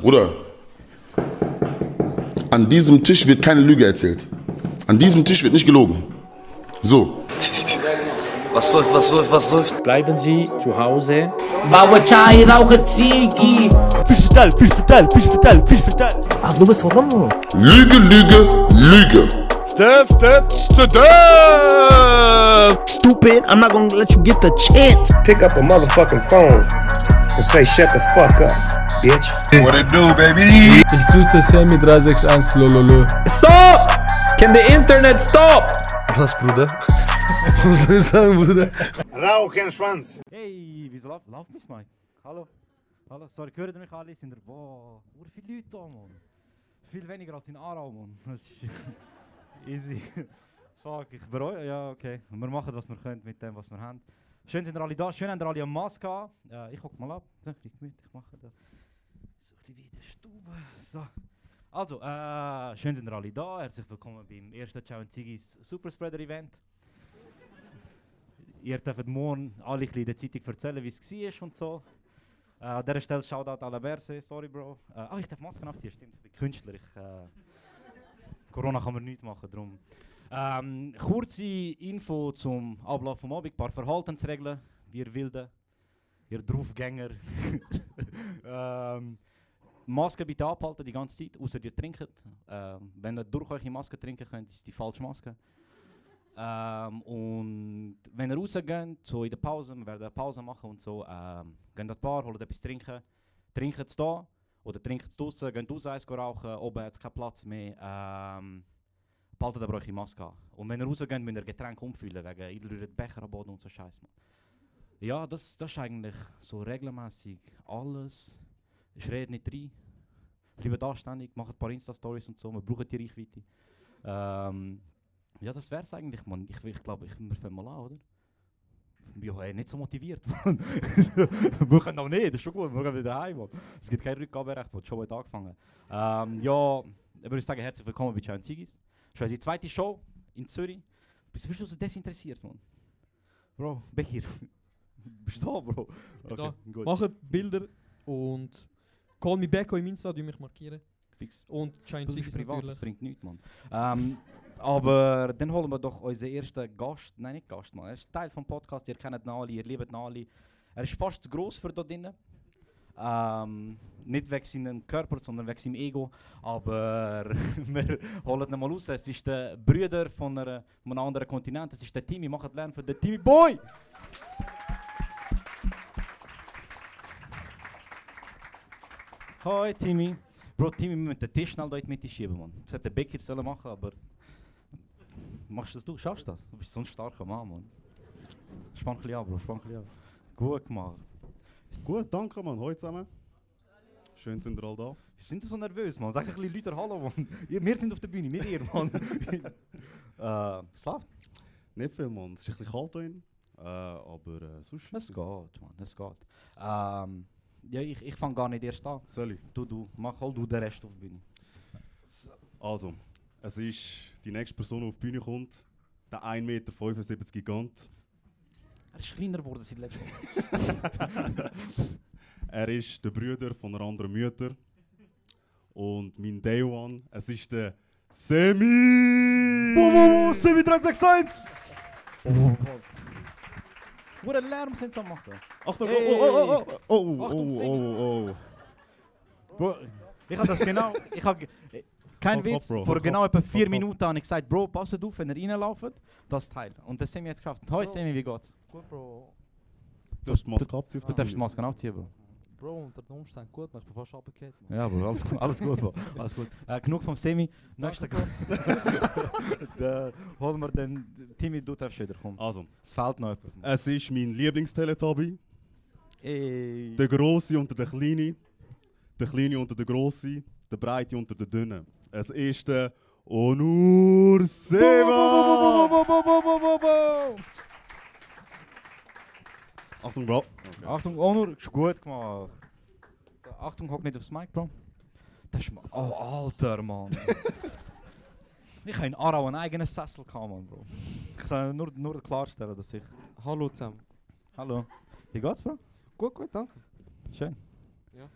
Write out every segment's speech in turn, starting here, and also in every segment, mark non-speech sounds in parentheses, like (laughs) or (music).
Bruder, an diesem Tisch wird keine Lüge erzählt. An diesem Tisch wird nicht gelogen. So. Was läuft, was läuft, was läuft? Bleiben Sie zu Hause. Baue Chai, rauche Ziggy. Fisch vital, Fisch vital, Fisch vital, Fisch vital. Ach, du bist verloren. Lüge, Lüge, Lüge. Step, step, step. Stupid, I'm not gonna let you get the chance. pick up a motherfucking phone and say, shut the fuck up, bitch. What it do, baby? Ich grüße Sammy 361 Lololo. Stop! Can the internet stop? Was, Bruder? (laughs) Was soll ich sagen, Bruder? Rauchenschwanz. Hey, wieso lauf, lauf mich Mike? Hallo? Hallo, sorry, hören mich alle? Sind da, boah, wo viele Leute da, Mann? Viel weniger als in Aarau, Mann. (laughs) Das ist easy. Fuck, ich bereue, ja, okay. Wir machen, was wir können mit dem, was wir haben. Schön sind ihr alle da, schön haben ihr alle eine Maske an. Äh, ich guck mal ab, bisschen gemütlich machen da. So ein bisschen wie in der Stube. So. Also, äh, schön sind ihr alle da. Herzlich willkommen beim ersten Ciao Zigis Superspreader Event. Ihr dürft morgen alle in der Zeitung erzählen, wie es war und so. Äh, an dieser Stelle Shoutout la Berse, sorry Bro. Äh, ah, ich darf Masken abziehen, stimmt, ich bin Künstler. Ich, äh, Corona kann man nichts machen, darum. Ähm, kurze Info zum Ablauf vom Abend, ein paar Verhaltensregeln, wir Wilden, ihr Draufgänger. (laughs) ähm, Maske bitte abhalten die ganze Zeit, außer ihr trinkt. Ähm, wenn ihr durch eure Maske trinken könnt, ist die falsche Maske. Ähm, und wenn ihr rausgeht, so in der Pause, wir werden eine Pause machen und so, ähm, geht an Bar, holt etwas trinken, trinkt es da oder trinkt es draußen, geht raus, eins rauchen, oben hat es keinen Platz mehr. Ähm, behaltet aber eure Maske an. Und wenn ihr rausgeht, müsst ihr Getränke umfüllen, wegen ihr rührt Becher am Boden und so Scheiß. Ja, das, das ist eigentlich so regelmäßig alles. Ich rede nicht rein. Bleibt anständig, macht ein paar Insta-Stories und so, wir brauchen die Reichweite. Ähm, ja, das wär's eigentlich, man. Ich, ich glaube, ich, wir fangen mal an, oder? Ja, hey, nicht so motiviert, (laughs) man. wir können auch nicht, das ist schon gut, wir gehen wieder heim, man. Es gibt kein Rückgaberecht. Die Show hat angefangen. Ähm, ja, ich würde sagen, herzlich willkommen bei Giant. Das ist unsere zweite Show in Zürich. Bist, bist du so desinteressiert, man? Bro, Bekir. bist du da, Bro? da. gut. Machen Bilder und call me back im Insta, die mich markieren. Fix. Und ist Zigis privat, das bringt nichts, Mann. Ähm, aber dann holen wir doch unseren ersten Gast, nein nicht Gast, Mann. Er ist Teil vom Podcast, ihr kennt Nali, ihr liebt Nali. Er ist fast zu gross für da drinnen. Ähm, nicht wegen seinem Körper, sondern wegen seinem Ego. Aber (laughs) wir holen ihn mal raus. Es ist der Bruder von, einer, von einem anderen Kontinent. Es ist der Timmy. Macht Lärm für den Timmy Boy! Hoi Timmy. Bro, Timmy, wir müssen den Tisch schnell da in die Mitte schieben, Mann. Das hätte der Becky sollen machen, aber... Machst das du? Schaffst du das? Du bist so ein starker Mann, Mann. Spann ein bisschen an, Bro, spann ein bisschen an. Gut gemacht. Gut, danke, Mann. Hallo zusammen. Schön sind ihr alle da. Wir sind so nervös, Mann. Sag ein bisschen Leute Hallo, Mann. Ihr, wir sind auf der Bühne, nicht ihr, Mann. (laughs) äh, was läuft? Nicht viel, Mann. Es ist ein bisschen kalt hier. Äh, aber äh, sonst... Es geht, Mann, es geht. Ähm, ja, ich, ich fange gar nicht erst an. Soll ich? Du, du, mach hol du den Rest auf die Bühne. Also, es ist die nächste Person, die auf die Bühne kommt. Der 1,75 Meter Gigant. Er ist kleiner geworden seit letztem Mal. (laughs) Er ist der Bruder von einer anderen Mutter. Und mein Day One, es ist der Semi! Boom, Semi 361! Wo der Lärm sind sie am machen? Achtung, Hey. oh, oh, oh, oh, oh, oh, Achtung, oh, oh, oh. Bro, ich habe das genau. Ich hab, kein hopp, Witz, Bro, vor hopp, genau etwa vier. Minuten habe ich gesagt, Bro, passt auf, wenn ihr reinlauft, das Teil. Und das Semi jetzt geschafft. Hoi. Semi, wie geht's? Gut, Bro. Du hast die Maske abziehen Du darfst die. Maske abziehen, Bro. Bro, unter den Umständen gut, ich bin fast runtergefallen. Ja, Bro, alles, gut, alles gut, Bro. Alles gut. Äh, genug vom Semi. Nächster Da holen wir den Timmy, du darfst wieder kommen. Also, Es fehlt noch es ist mein Lieblingsteletubby. Ey. Der Grosse unter der Kleine, der Kleine unter der Grosse, der Breite unter der Dünne. Es ist der Onur Seva! Achtung, Bro. Achtung, Onur, ist gut gemacht. So, Achtung, hock nicht aufs Mic, Bro. Das ist ma- Oh, Alter, Mann. (laughs) ich habe in Aarau einen eigenen Sessel gehabt, Mann, Bro. Ich soll nur, nur klarstellen, dass ich... Hallo zusammen. Hallo. Wie geht's, Bro? Gut, gut, danke. Schön. Ja.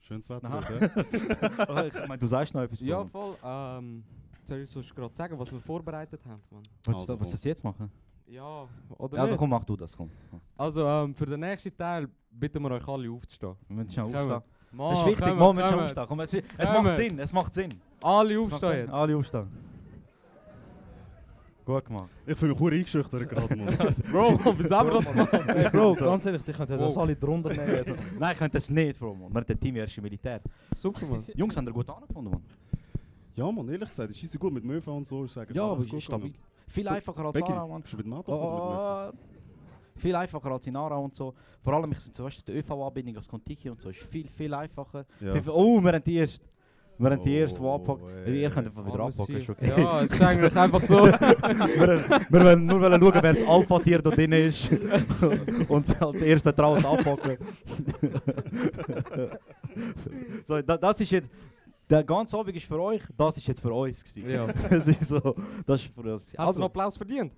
Schönes Wetter. Heute, (laughs) Oh, ich meine, du sagst noch etwas. Ja, voll. Ähm, soll ich sonst gerade sagen, was wir vorbereitet haben, Mann? Willst Also, willst du das jetzt machen? Ja, oder Ja, also nicht? komm, mach du das, komm. Also, ähm, für den nächsten Teil bitten wir euch alle aufzustehen. Wir müssen Kommen. aufstehen. Mann, Das ist wichtig, kommen, Mann, wir kommen. aufstehen. Komm, es, es Kommen. macht Sinn, es macht Sinn. Alle aufstehen Sinn. jetzt. Alle aufstehen. Gut gemacht. Ich fühle mich gut eingeschüchtert gerade, Mann. (laughs) Bro, Mann, wie haben wir das gemacht? Hey Bro, ganz ehrlich, ich könnte das alle drunter nehmen jetzt. (laughs) Nein, ich könnte das nicht, Bro. Man. Wir haben Team erst im Militär. Super, Mann. Jungs, haben ihr gut angefunden, Mann? Ja, Mann, ehrlich gesagt, ich schieße gut mit Möwe und so. Ich sage, Ja, aber gut stabil. gegangen. Viel einfacher als Becky, Aarau, Mann. bist du mit dem Auto? Oh, viel einfacher als in Aarau und so. Vor allem, ich so, weißt du, die ÖV-Anbindung als Contiki und so ist viel, viel einfacher. Ja. (laughs) Viel, oh, wir haben die erste. Wir haben die erste, die Oh, abpacken. ey. Ihr könnt einfach wieder abpacken, ist okay. Ja, es ist eigentlich einfach so. wir, (laughs) wir wollen nur wollen schauen, wer das Alpha-Tier da drin ist. und als (laughs) erster traut abpacken. so, da, das ist jetzt. Der ganze Abend ist für euch, das ist jetzt für uns. Gewesen. Ja. (laughs) das ist so. Das ist für uns. Hat sie einen Applaus verdient?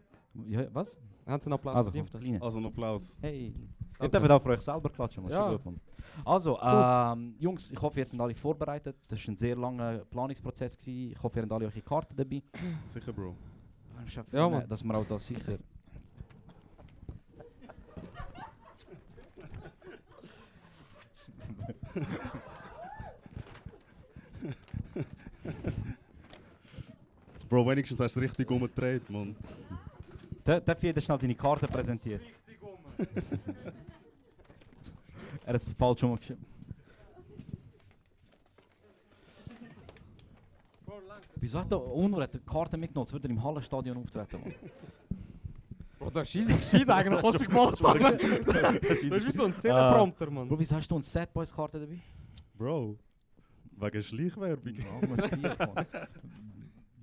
ja, was? Hat sie einen Applaus Also, verdient? Also, einen Applaus. Hey. Ihr Okay. dürft auch für euch selber klatschen. Ja. Gut, Mann. Also, ähm, Jungs, ich hoffe, ihr seid alle vorbereitet. Das war ein sehr langer Planungsprozess. Gewesen. Ich hoffe, ihr habt alle eure Karten dabei. Sicher, Bro. Ja, Mann. Dass wir auch das sicher. (laughs) Bro, wenigstens hast du es richtig umgedreht, Mann. Da- Darf jeder schnell deine Karte präsentieren? er hat es falsch umgeschrieben. Wieso hat der Unruhe die Karte mitgenommen? Jetzt wird er im Hallenstadion auftreten. Mann. Bro, das ist gescheit eigentlich, was ich gemacht habe. (laughs) Das ist wie so ein Teleprompter, Mann. Bro, wieso hast du eine Sad Boys Karte dabei? Bro. Wegen Schleichwerbung. Ja, massiv, Mann. (laughs)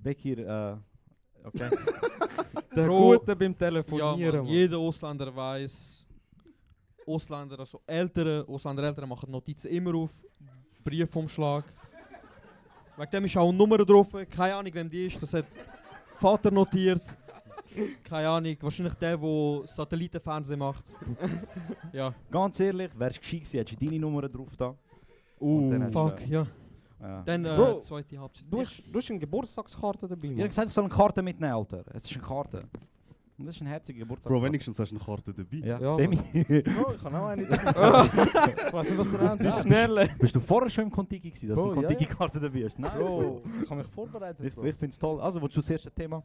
Bekir, äh, okay. (laughs) Der Bro. Gute beim Ja, Telefonieren, Mann, Mann. jeder Ausländer weiß, Ausländer, also ältere Ausländer, Eltern machen Notizen immer auf, Briefumschlag. Wegen dem ist auch eine Nummer drauf, keine Ahnung, wem die ist, das hat Vater notiert. Keine Ahnung, wahrscheinlich der, der Satellitenfernsehen macht. ja. Ganz ehrlich, wärst du gescheit gewesen, hättest du deine Nummer drauf da. Uh, fuck, ja. Ja. Dann äh, Bro, zweite Halbzeit. Du hast, du hast eine Geburtstagskarte dabei, Ich habe gesagt, ich soll eine Karte mitnehmen, Alter. Es ist eine Karte. Und das ist ein herziger Geburtstag. Bro, wenigstens hast du eine Karte dabei. Ja, Ja, Semi. Bro, ich kann auch eine. (laughs) ich weiß nicht, was du Die hast. Schnelle. Bist du vorher schon im Kontiki gewesen, dass du Bro, eine ja, Kontiki-Karte dabei hast? Nice, Bro, ich habe mich vorbereitet. Ich, ich finde es toll. Also, willst du das erste Thema?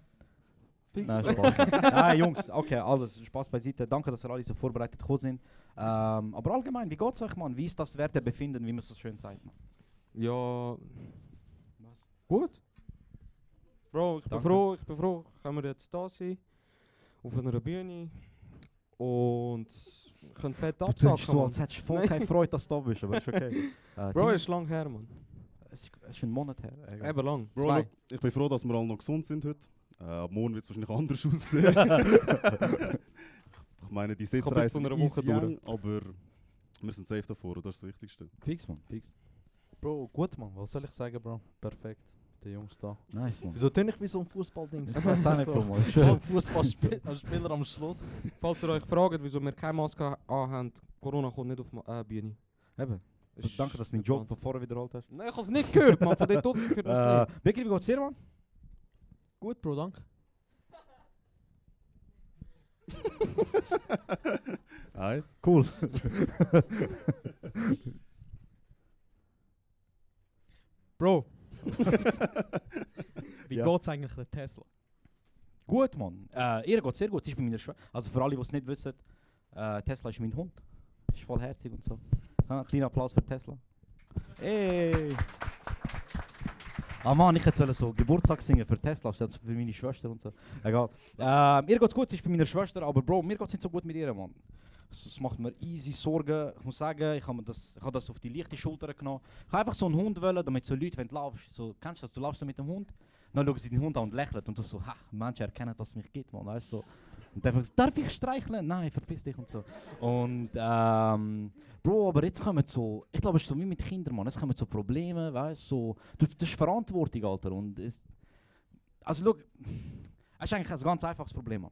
Fix. Nein, Spaß. (laughs) Nein, Jungs, okay, alles. Spaß beiseite. Danke, dass ihr alle so vorbereitet gekommen sind. Ähm, aber allgemein, wie geht es euch, Mann? Wie ist das Wertebefinden, wie man so schön sagt, Mann? Ja. Gut. Bro, ich bin Danke. froh, ich bin froh, können wir jetzt da sein. Auf einer Bühne. Und können fett Du tust absacken. so, als hättest du voll keine Freude, dass du da bist, aber ist okay. (laughs) Äh, Bro, ist lang her, Mann. es ist, es ist ein Monat her. Egal. Eben lang. Bro, Zwei. ich bin froh, dass wir alle noch gesund sind heute. Äh, ab morgen wird es wahrscheinlich anders (laughs) aussehen. (laughs) ich meine, die Es kann bis Sitzreise zu einer ist Woche young, aber wir sind safe davor und das ist das Wichtigste. Fix, Mann, fix. Bro, gut, Mann. Was soll ich sagen, Bro? Perfekt. Die Jungs da. Nice, Mann. Wieso tue ich wie so ein Fußballding? Ich weiß auch nicht, Bro, Mann. So ein Fußballspieler am Schluss. Falls ihr euch fragt, wieso wir keine Maske anhaben, Corona kommt nicht auf die Bühne. Eben. Danke, dass (laughs) du meinen nicht Joke wahr. von vorher wiederholt hast. Nein, ich habe es nicht gehört, man. Von dort aus gehört man es Äh, Becky, wie geht's dir, Mann? Gut, Bro, danke. Alright. Cool. (laughs) Bro. (laughs) Wie Ja. geht's eigentlich der Tesla? Gut, Mann. Äh, ihr geht sehr gut. Sie ist bei meiner Schwester. Also für alle, die es nicht wissen, äh, Tesla ist mein Hund. Ist voll herzig und so. Ja, kleiner Applaus für Tesla. Hey! Ah Mann, ich hätte so Geburtstag singen für Tesla statt für meine Schwester und so. Egal. Ähm, ihr geht's gut, sie ist bei meiner Schwester, aber Bro, mir geht's nicht so gut mit ihr, Mann. Es, macht mir easy Sorgen. Ich muss sagen, ich habe das, hab das auf die leichte Schulter genommen. Ich habe einfach so einen Hund wollen, damit so Leute, wenn du laufst, so, kennst du das, du laufst so mit dem Hund, dann schauen sie den Hund an und lächeln und du so, ha, Menschen erkennen, dass es mich gibt, man, weißt du. So. Und fragst du, darf ich streicheln? Nein, verpiss dich und so. Und ähm, Bro, aber jetzt kommen so, ich glaube, es ist so wie mit Kindern, man, es kommen so Probleme, weißt so, du, das ist Verantwortung, Alter. Und es, also schau, es ist eigentlich ein ganz einfaches Problem.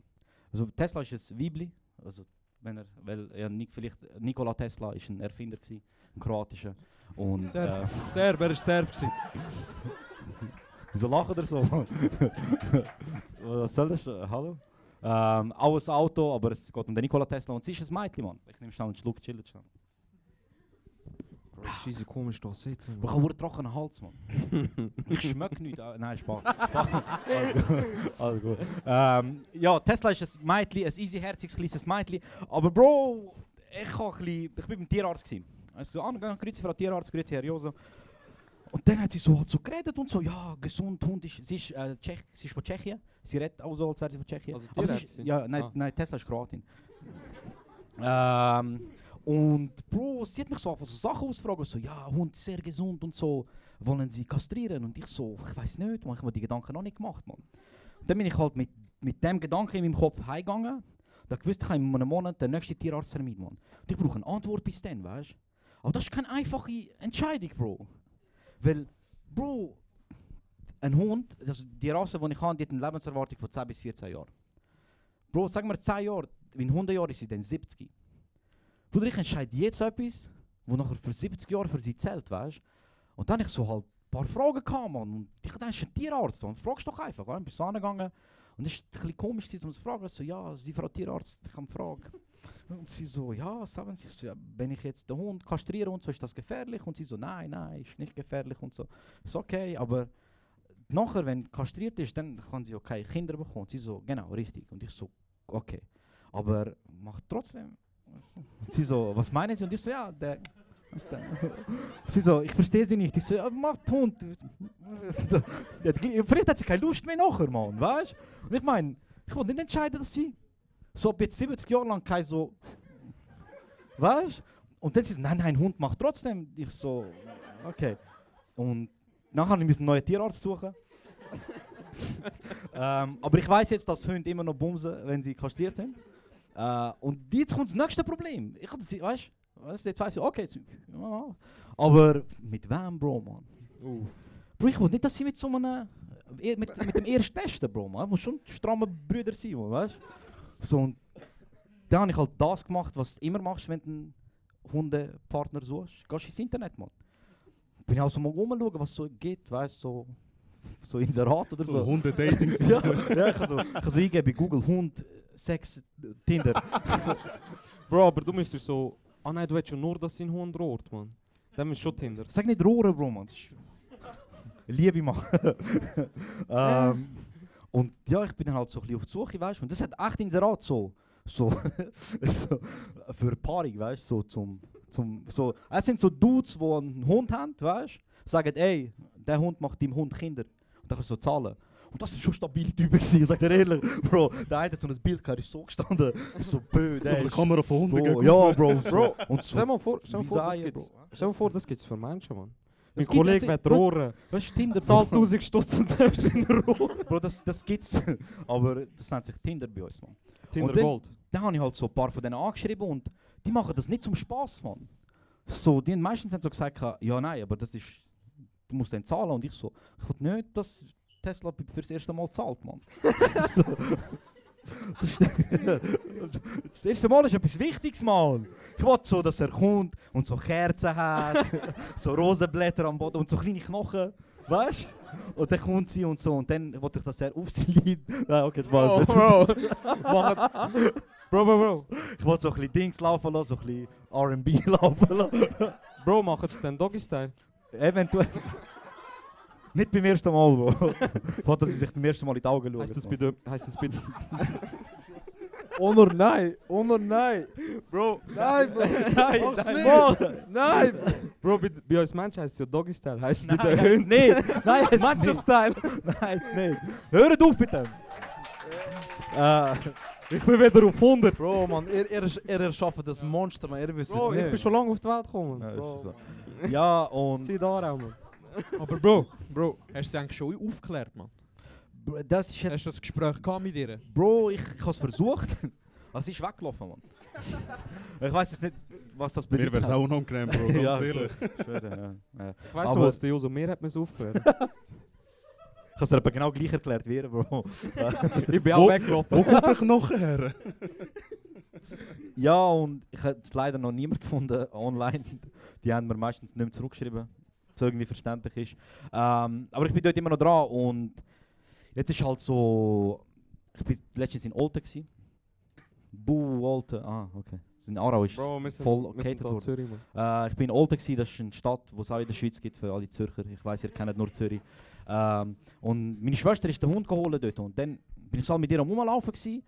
Also Tesla ist ein Weibli, also wenn er, weil ja, Nik, vielleicht Nikola Tesla ist ein Erfinder gewesen, ein kroatischer. Und, Serb. äh, (laughs) Serb, er war Serb. gewesen. (laughs) Wieso lachen ihr so? (laughs) Was soll das? Äh, Hallo? Ähm, auch ein Auto, aber es geht um den Nikola Tesla und sie ist ein Mädchen, Mann. Ich nehme schnell einen Schluck, chillen schnell. Bro, ist easy komisch da sitzen. Ich habe einen trockenen Hals, Mann. (laughs) ich schmecke nicht. Äh, nein, (laughs) Spaß. Alles gut. (laughs) Alles gut. Ähm, ja, Tesla ist ein Mädchen, ein easyherziges kleines Mädchen. Aber Bro, ich, war ein bisschen, ich bin beim Tierarzt. Gewesen. Also angegangen, grüezi Frau Tierarzt, grüezi Herr Joso. Und dann hat sie so, halt so geredet und so, ja, gesund, Hund ist, sie ist, äh, Tschech, sie ist von Tschechien. Sie redet auch so, als wäre sie von Tschechien. Also Tierärztin? ja, nein, Ah. nein, Tesla ist Kroatin. ähm, und Bro, sie hat mich so einfach so Sachen ausfragen, so, ja, Hund ist sehr gesund und so, wollen sie kastrieren? Und ich so, ich weiß nicht, man, ich habe die Gedanken noch nicht gemacht, man. Und dann bin ich halt mit, mit dem Gedanken in meinem Kopf heimgegangen. Da gewusst, ich habe in einem Monat den nächsten Tierarzttermin, man. Und ich brauche eine Antwort bis dann, weißt? Aber das ist keine einfache Entscheidung, Bro. Weil, Bro, ein Hund, also die Rasse, die ich habe, die hat eine Lebenserwartung von 10 bis 14 Jahren. Bro, sag mir 10 Jahre, in 100 Jahren ist sie dann 70. Bruder, ich entscheide jetzt etwas, wo nachher für 70 Jahre für sie zählt, weißt du? Und dann ich so halt ein paar Fragen gehabt, Mann. Und ich dachte, ist ein Tierarzt, Mann. Fragst doch einfach, weißt du? Bin so angegangen. Und es ist ein bisschen komisch, um zu fragen. So, ja, Sie, Frau Tierarzt, ich habe eine Frage. (laughs) Und sie so, ja, sagen Sie? Ich So, ja, wenn ich jetzt den Hund kastriere und so, ist das gefährlich? Und sie so, nein, nein, ist nicht gefährlich und so. Ist okay, aber nachher, wenn kastriert ist, dann kann sie okay Kinder bekommen. Und sie so, genau, richtig. Und ich so, okay. Aber macht trotzdem. Und sie so, was meinen Sie? Und ich so, ja, der. Sie so, ich verstehe sie nicht. Ich so, ja, macht Hund. Vielleicht hat sie keine Lust mehr nachher, Mann, weißt du? Und ich meine, ich wollte nicht entscheiden, dass sie so jetzt 70 Jahre lang kein so. Weißt du? Und dann sie so, nein, nein, Hund macht trotzdem. Ich so, okay. Und nachher müssen wir einen neuen Tierarzt suchen. (laughs) ähm, aber ich weiß jetzt, dass Hunde immer noch bumsen, wenn sie kastriert sind. Äh, und jetzt kommt das nächste Problem. Ich hatte sie, weißt du, jetzt weiß ich, okay, ja, aber mit wem, Bro, man? Bro, ich will nicht, dass sie mit so einem, eh, mit, mit dem Erstbesten, Bro, man. Muss schon stramme Brüder sein, man, weißt du? So, und dann habe ich halt das gemacht, was du immer machst, wenn du einen Hundepartner suchst. Gehst ins Internet, man. Bin ich also mal rumschauen, was so geht, weißt du, so, so Inserat oder so. So Hunde-Dating (laughs) ja, ja, ich kann so, ich so eingeben, Google Hund, Sex, Tinder. (laughs) Bro, aber du müsstest so. Ah nein, du willst schon nur, dass sein Hund rohrt, man. Dann ist schon Tinder. Sag nicht Rohren, Bro, man. Das ist (laughs) Liebe machen. (laughs) ähm, und ja, ich bin dann halt so ein bisschen auf die Suche, weißt du. Und das hat echt Inserat so. So, so für Paarung, weißt du, so zum, zum, so, es sind so Dudes, die einen Hund haben, weißt du, sagen, ey, der Hund macht deinem Hund Kinder. Und dann kannst du so zahlen. Und das sind schon stabile Typen gewesen, ich sag dir ehrlich, Bro, der eine hat so ein Bild gehabt, ist so gestanden, so bö, So eine ist- Kamera von Hunden Bro, ja. Bro, Bro, und so, Stell mal vor, stell mal vor, das gibt's, stell mal vor, das gibt's für Menschen, man. Mein Das Kollege wird weißt- rohren. weißt du, Tinder, Zahlt Bro. 1000 Stutz und darfst ihn rohren. Bro, das, das gibt's. (laughs) Aber das nennt sich Tinder bei uns, man. Tinder dann- Gold. Dann habe ich halt so ein paar von denen angeschrieben und die machen das nicht zum Spaß, man. So, die meistens haben so gesagt, ja nein, aber das ist, du musst dann zahlen. Und ich so, ich will nicht, dass Tesla fürs erste Mal zahlt, man. (laughs) so. das, das erste Mal ist etwas Wichtiges, man. Ich will so, dass er kommt und so Kerzen hat, (laughs) so Rosenblätter am Boden und so kleine Knochen. Weißt du? Und dann kommt sie und so und dann wollte ich, dass er auf sie liegt. Nein, okay, Spaß. Oh, Bro, macht. Bro, Bro, Bro. Ich wollte so ein bisschen Dings laufen lassen, so ein bisschen RB (laughs) laufen lassen. Bro, macht es dann Doggy-Style? Eventuell. Nicht beim ersten Mal, Bro. Ich (laughs) wollte, dass sie sich beim ersten Mal in die Augen schauen. Heißt das bitte. Heißt das bitte. (laughs) Honor, nein. Honor, nein. Bro, Nein, Bro. nein, Mach's nein, nicht. Bro. Nein, Bro. Bro, bei, bei uns Menschen heißt es ja Doggy-Style. Heißt bei Nein, den heisst Hunden nicht. Nein, heisst Macho-Style. Nein, ist nicht. Hört auf mit dem. Äh, Ich bin wieder auf 100. Bro, man, ihr, ihr, ihr erschafft das Monster, man. Ihr wisst Bro, nicht. ich bin schon lange auf die Welt gekommen. ja, Bro, ist so. ja, und Sieh da auch, man. Aber Bro, Bro, hast du sie eigentlich schon aufgeklärt, man? Bro, das ist Hast jetzt. du das Gespräch gehabt mit ihr? Bro, ich, ich habe es versucht. (laughs) Sie ist weggelaufen, Mann. (laughs) Ich weiß jetzt nicht, was das Mir bedeutet. wäre es auch unangenehm, Bro, (laughs) ganz ja, ehrlich. ich schwöre, ja. ja. Weißt du Aber- was, der Joso mir hat mir aufgehört. Ich habe es aber genau gleich erklärt wie ihr, Bro. ich bin Wo- auch weggelaufen. Wo kommt der Knochen her? ja, und ich habe jetzt leider noch niemand gefunden online, Die haben mir meistens nicht mehr zurückgeschrieben, was irgendwie verständlich ist. Ähm, aber ich bin dort immer noch dran und jetzt ist halt so, ich bin letztens in Olten gsi. Bu Olten, ah okay. In Aarau ist Bro, sind, voll worden. Man. Äh, ich bin in Olten, gsi, das ist eine Stadt, die es auch in der Schweiz gibt für alle Zürcher. Ich weiß, ihr kennt nur Zürich. Ähm, und meine Schwester ist den Hund geholt dort und dann bin ich so mit ihr am Rumlaufen. gsi.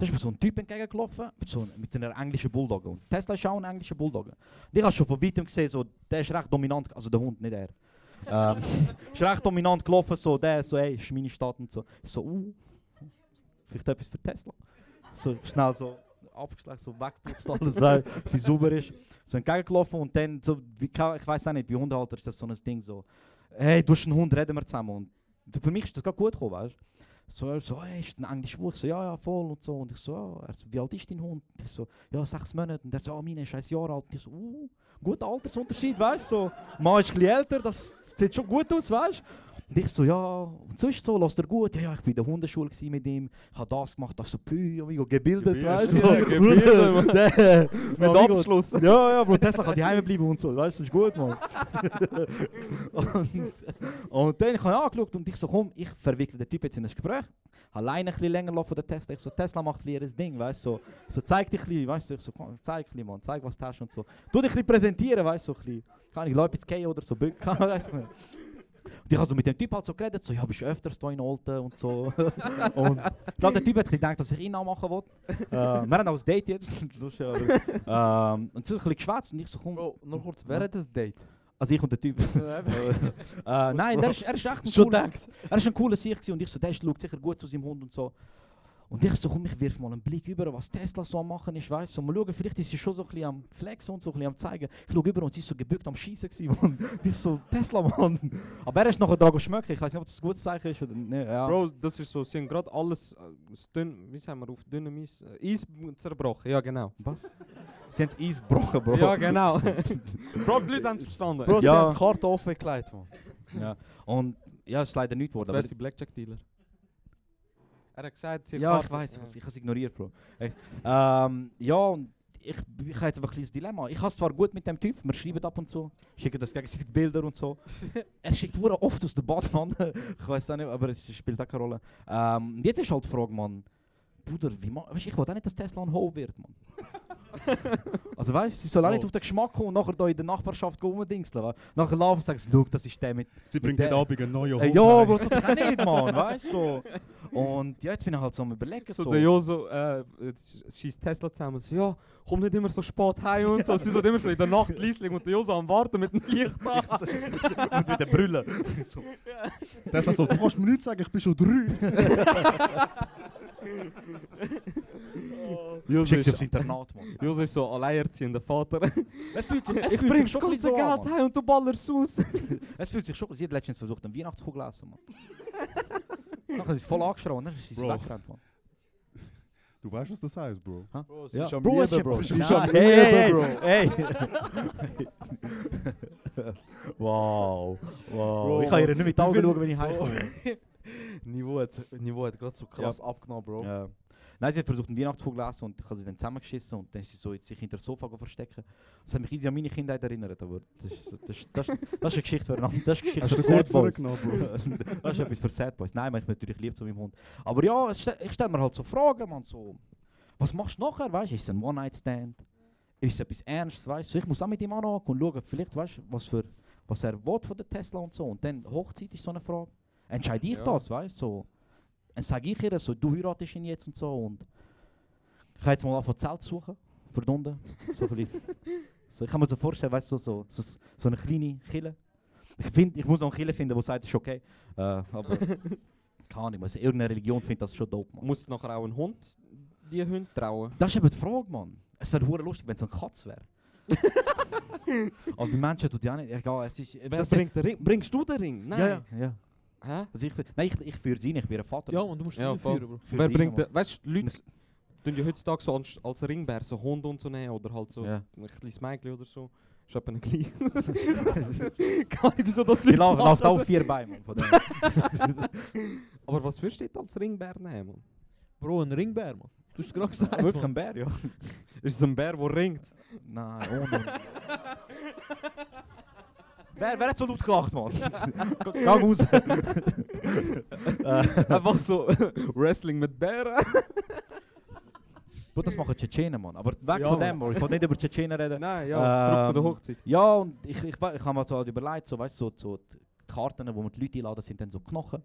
Da ist mir so ein Typ entgegengelaufen mit, so, mit einer englischen Bulldogge. Und Tesla ist auch ein englischer Bulldogge. Und ich habe schon von weitem gesehen, so, der ist recht dominant, also der Hund, nicht er. ähm, (laughs) ist recht dominant gelaufen, so, der so, ey, ist meine Stadt und so. Ich so, uh, vielleicht etwas für Tesla. So schnell so abgeschleckt, so weggeputzt alles, weil sie sauber ist. So entgegengelaufen und dann, so, kann- ich weiß auch nicht, bei Hundehalter ist das so ein Ding so, hey, du hast einen Hund, reden wir zusammen. Und für mich ist das gerade gut gekommen, weißt du. So, er so, hey, ist ein englischer Buch? So, ja, ja, voll und so. Und ich so, ja, er so, wie alt ist dein Hund? Und ich so, ja, sechs Monate. Und er so, ah, meine ist ein Jahr alt. Und ich so, uh, guter Altersunterschied, weißt du. So, Mann ist ein älter, das sieht schon gut aus, weißt du. Und ich so, ja, und sonst so, lässt er gut? Ja, ja, ich bin in der Hundeschule mit ihm, ich habe das gemacht, das so, pü, amigo, gebildet, weißt du. ja, (laughs) gebildet, Mit Abschluss. Ja, ja, Bro, Tesla kann daheim bleiben und so, weißt du, das ist gut, Mann. (laughs) und, und dann habe ich angeschaut und ich so, komm, ich verwickle den Typ jetzt in ein Gespräch. Alleine ein bisschen länger laufen der Tesla. Ich so, Tesla macht ihr Ding, weißt du. So, so zeig dich ein bisschen, weißt du. Ich so, komm, zeig ein bisschen, Mann, zeig, was du hast und so. Tu dich ein bisschen präsentieren, weißt du, so ein bisschen. Kann ich Leute ins K oder so, bücken, (laughs) ich nicht. Und ich habe so mit dem Typ halt so geredet, so, ja, bist du öfters da in Olten und so. (laughs) und glaube, der Typ hat gedacht, dass ich ihn anmachen will. äh, wir haben auch ein Date jetzt. (laughs) Lustig, aber, ähm, und so ein bisschen geschwätzt und ich so, komm. Bro, noch kurz, wer hat das Date? Also ich und der Typ. (laughs) äh, nein, der ist, er ist echt ein cooler, er ist ein cooler Sieg und ich so, der schaut sicher gut zu seinem Hund und so. Und ich so, komm, ich wirf mal einen Blick über, was Tesla so am machen ist, weißt du. Mal schauen, vielleicht ist sie schon so ein bisschen am Flexen und so ein bisschen am zeigen. Ich schaue über und sie ist so gebückt am Schießen gewesen, (laughs) Mann. Und ich so, Tesla, Mann. Aber er ist nachher dran schmecken. Ich weiß nicht, ob das ein gutes Zeichen ist oder nicht. Ja. Bro, das ist so, sie haben gerade alles, äh, wie sagen wir, auf dünnem Eis, äh, Eis zerbrochen, ja genau. Was? Sie haben das Eis gebrochen, Bro. Ja genau. (laughs) (laughs) Bro, die Leute haben es verstanden. Bro, sie Ja. haben die Karte offen gelegt, man. ja. Und ja, es ist leider nicht Jetzt geworden. wäre aber- sie Blackjack-Dealer. Er hat gesagt, sie Ja, ich weiß, ich, ich habe es ignoriert, Bro. Ähm, ja, und ich, ich habe jetzt einfach ein kleines Dilemma. Ich habe es zwar gut mit dem Typ, wir schreiben ab und zu, schicken das gegenseitig Bilder und so. (laughs) er schickt nur oft aus der Bad, Mann. ich weiß auch nicht, aber es spielt auch keine Rolle. Ähm, und jetzt ist halt die Frage, Mann, Bruder, wie ma weißt, ich will auch nicht, dass Tesla ein Ho wird, Mann. (laughs) also weißt du, sie soll auch nicht Oh. auf den Geschmack kommen und nachher da in der Nachbarschaft rumdingseln. Nachher laufen und sagen, sie, schau, das ist der mit Sie mit bringt jeden Abend einen neuen Äh, Hund ja, heim. aber das hat ich auch nicht, (laughs) Mann, weißt du? So. Und ja, jetzt bin ich halt so am überlegen. So, So, der Jo so, äh, jetzt schießt Tesla zusammen. So, ja, komm nicht immer so spät heim und so. (laughs) Sie tut immer so in der Nacht leislich und der Jo so am Warten mit dem Licht da. und mit den Brüllen. so. Tesla so, du kannst mir nichts sagen, ich bin schon drei. Jo Schick sie ist, aufs Internat, Mann. (laughs) Jo ist so alleinerziehender Vater. Es fühlt sich, (laughs) es ich (laughs) fühlt sich schon ein bisschen so Geld an, heim und du ballerst aus. Es fühlt sich schon... Sie hat letztens versucht, einen Weihnachtskugel zu essen, Mann. Nachher ist sie voll angeschrien und dann ist sie Bro. weggerannt, Mann. Du weißt, was das heißt, Bro. Bro, sie Ja. ist am Bro, es Lieben, Bro. ist- Sie ist am Bro. hey, wow, wow. Bro, ich kann ihr nicht mit Augen schauen, wenn ich heimkomme. Niveau hat, Niveau hat gerade so krass abgenommen, Bro. Ja. Nein, sie hat versucht, einen Weihnachtskugel zu essen und ich habe sie dann zusammengeschissen und dann ist sie so jetzt sich hinter das Sofa verstecken. Das hat mich easy an meine Kindheit erinnert, aber das ist, das, ist- das, ist- das ist eine Geschichte für einen anderen. Das ist eine Hast Geschichte du für Sad Boys. (laughs) das ist etwas für Sad Boys. Nein, man, ich bin natürlich lieb zu meinem Hund. Aber ja, ich stelle mir halt so Fragen, man, so, was machst du nachher, weißt du? Ist es ein One-Night-Stand? Ist es etwas Ernstes, weißt du? Ich muss auch mit ihm anhaken und schauen, vielleicht, weißt du, was, für, was er will von der Tesla und so. Und dann Hochzeit ist so eine Frage. Entscheide ich Ja. das, weißt du? So, dann sage ich ihr, so, du heiratest ihn jetzt und so. Und ich habe jetzt mal angefangen, Zelt zu suchen, unten. So ein (laughs) so, ich kann mir so vorstellen, weißt du, so, so, so, so eine kleine Kille. Ich, find, ich muss noch eine Kille finden, die sagt, es ist okay. Äh, aber (laughs) keine Ahnung, also irgendeine Religion findet das schon dope, man. Muss nachher auch ein Hund die Hunde trauen? Das ist eben die Frage, Mann. Es wäre lustig, wenn es eine Katze wäre. (laughs) aber die Menschen tun ja nicht. Egal, es ist. Wer das- bringt den Ring? Bringst du den Ring? Nein. Ja, ja, ja. Hä? Also ich, nein, ich, ich führe sie nicht, ich bin ein Vater. Ja, und du musst Ja, sie voll. führen, Bro. Für Wer bringt Mann. den? Weißt du, Leute tun ja heutzutage so als, als Ringbär so Hund und so nehmen oder halt so Ja. ein kleines Mädchen oder so. Ist etwa ein gleich. Gar nicht, wieso das Die Leute lau läuft machen. auf vier Beine, Mann. Von (laughs) dem. (laughs) Aber was würdest du jetzt als Ringbär nehmen? Bro, ein Ringbär, man. Du hast es gerade gesagt. Wirklich Mann. ein Bär, ja. (laughs) Ist es ein Bär, der ringt? Nein, ohne. Wer, wer hat so laut gelacht, Mann? (laughs) (laughs) Gang raus. (laughs) äh, Einfach so Wrestling mit Bären. Bro, das machen Tschetschenen, Mann. Aber weg Ja, von Mann. dem, Bro. Ich wollte nicht über Tschetschenen reden. Nein, ja, zurück zu der Ähm, Hochzeit. Ja, und ich, ich, we- ich habe mir so halt überlegt, so, weißt, so, so die Karten, wo man die Leute einladen, sind dann so Knochen.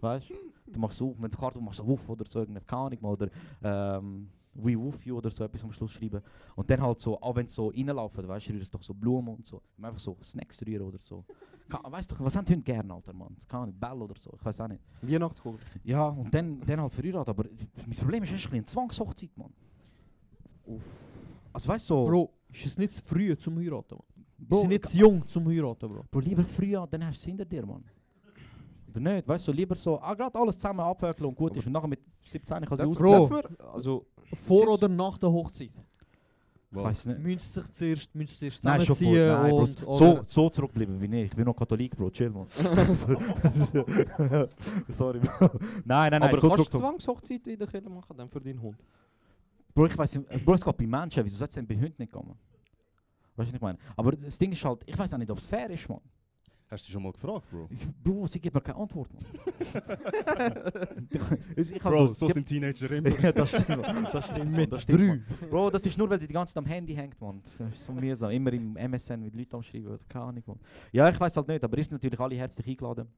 Weißt du? Du machst so auf, wenn du Karte machst, so Wuff oder so, irgendeine Ahnung, oder ähm, We Woof You oder so etwas am Schluss schreiben. Und dann halt so, auch wenn sie so reinlaufen, weißt du, rührst doch so Blumen und so. Einfach so Snacks rühren oder so. (laughs) Weißt du, was haben die Hunde gerne, Alter, Mann? Das kann nicht, Bell oder so, ich weiß auch nicht. Weihnachtskugel. Ja, und dann, dann halt verheiratet, aber mein Problem ist, es ist ein bisschen eine Zwangshochzeit, Mann. Also weißt du, so, Bro, ist es nicht zu früh zum heiraten, Mann? Bro, Ist es nicht zu jung zum heiraten, Bro? Bro, lieber früher, dann hast du es hinter dir, Mann. Oder nicht? Weißt du, lieber so, ah, gerade alles zusammen abhökeln und gut ist. Und nachher mit 17 kann sie ausziehen. Also, Vor oder nach der Hochzeit? Ich weiß nicht. Sie sich zuerst, sie zuerst Nein, schon vor. Nein, Bro, und... so, oder- so zurückbleiben wie ich. Ich bin noch Katholik, Bro. Chill, man. (laughs) Sorry, Bro. Nein, nein, nein. aber so kannst du. Zwangshochzeit in der Kirche machen, dann für deinen Hund? Bro, ich weiß nicht, Bro, es geht bei Menschen. Wieso soll es denn bei Hunden nicht kommen? Weißt du, was ich meine? Aber das Ding ist halt, ich weiß auch nicht, ob es fair ist, man. Hast du dich schon mal gefragt, Bro? Bro, sie gibt mir keine Antwort, man. (laughs) ich, ich Bro, so- so sind Teenager immer. ja, das stimmt, man. das stimmt. Mit das stimmt. Bro, das ist nur, weil sie die ganze Zeit am Handy hängt, man. Das ist so mühsam. Immer im MSN mit Leuten am Schreiben oder keine Ahnung, man. Ja, ich weiß halt nicht, aber ihr seid natürlich alle herzlich eingeladen.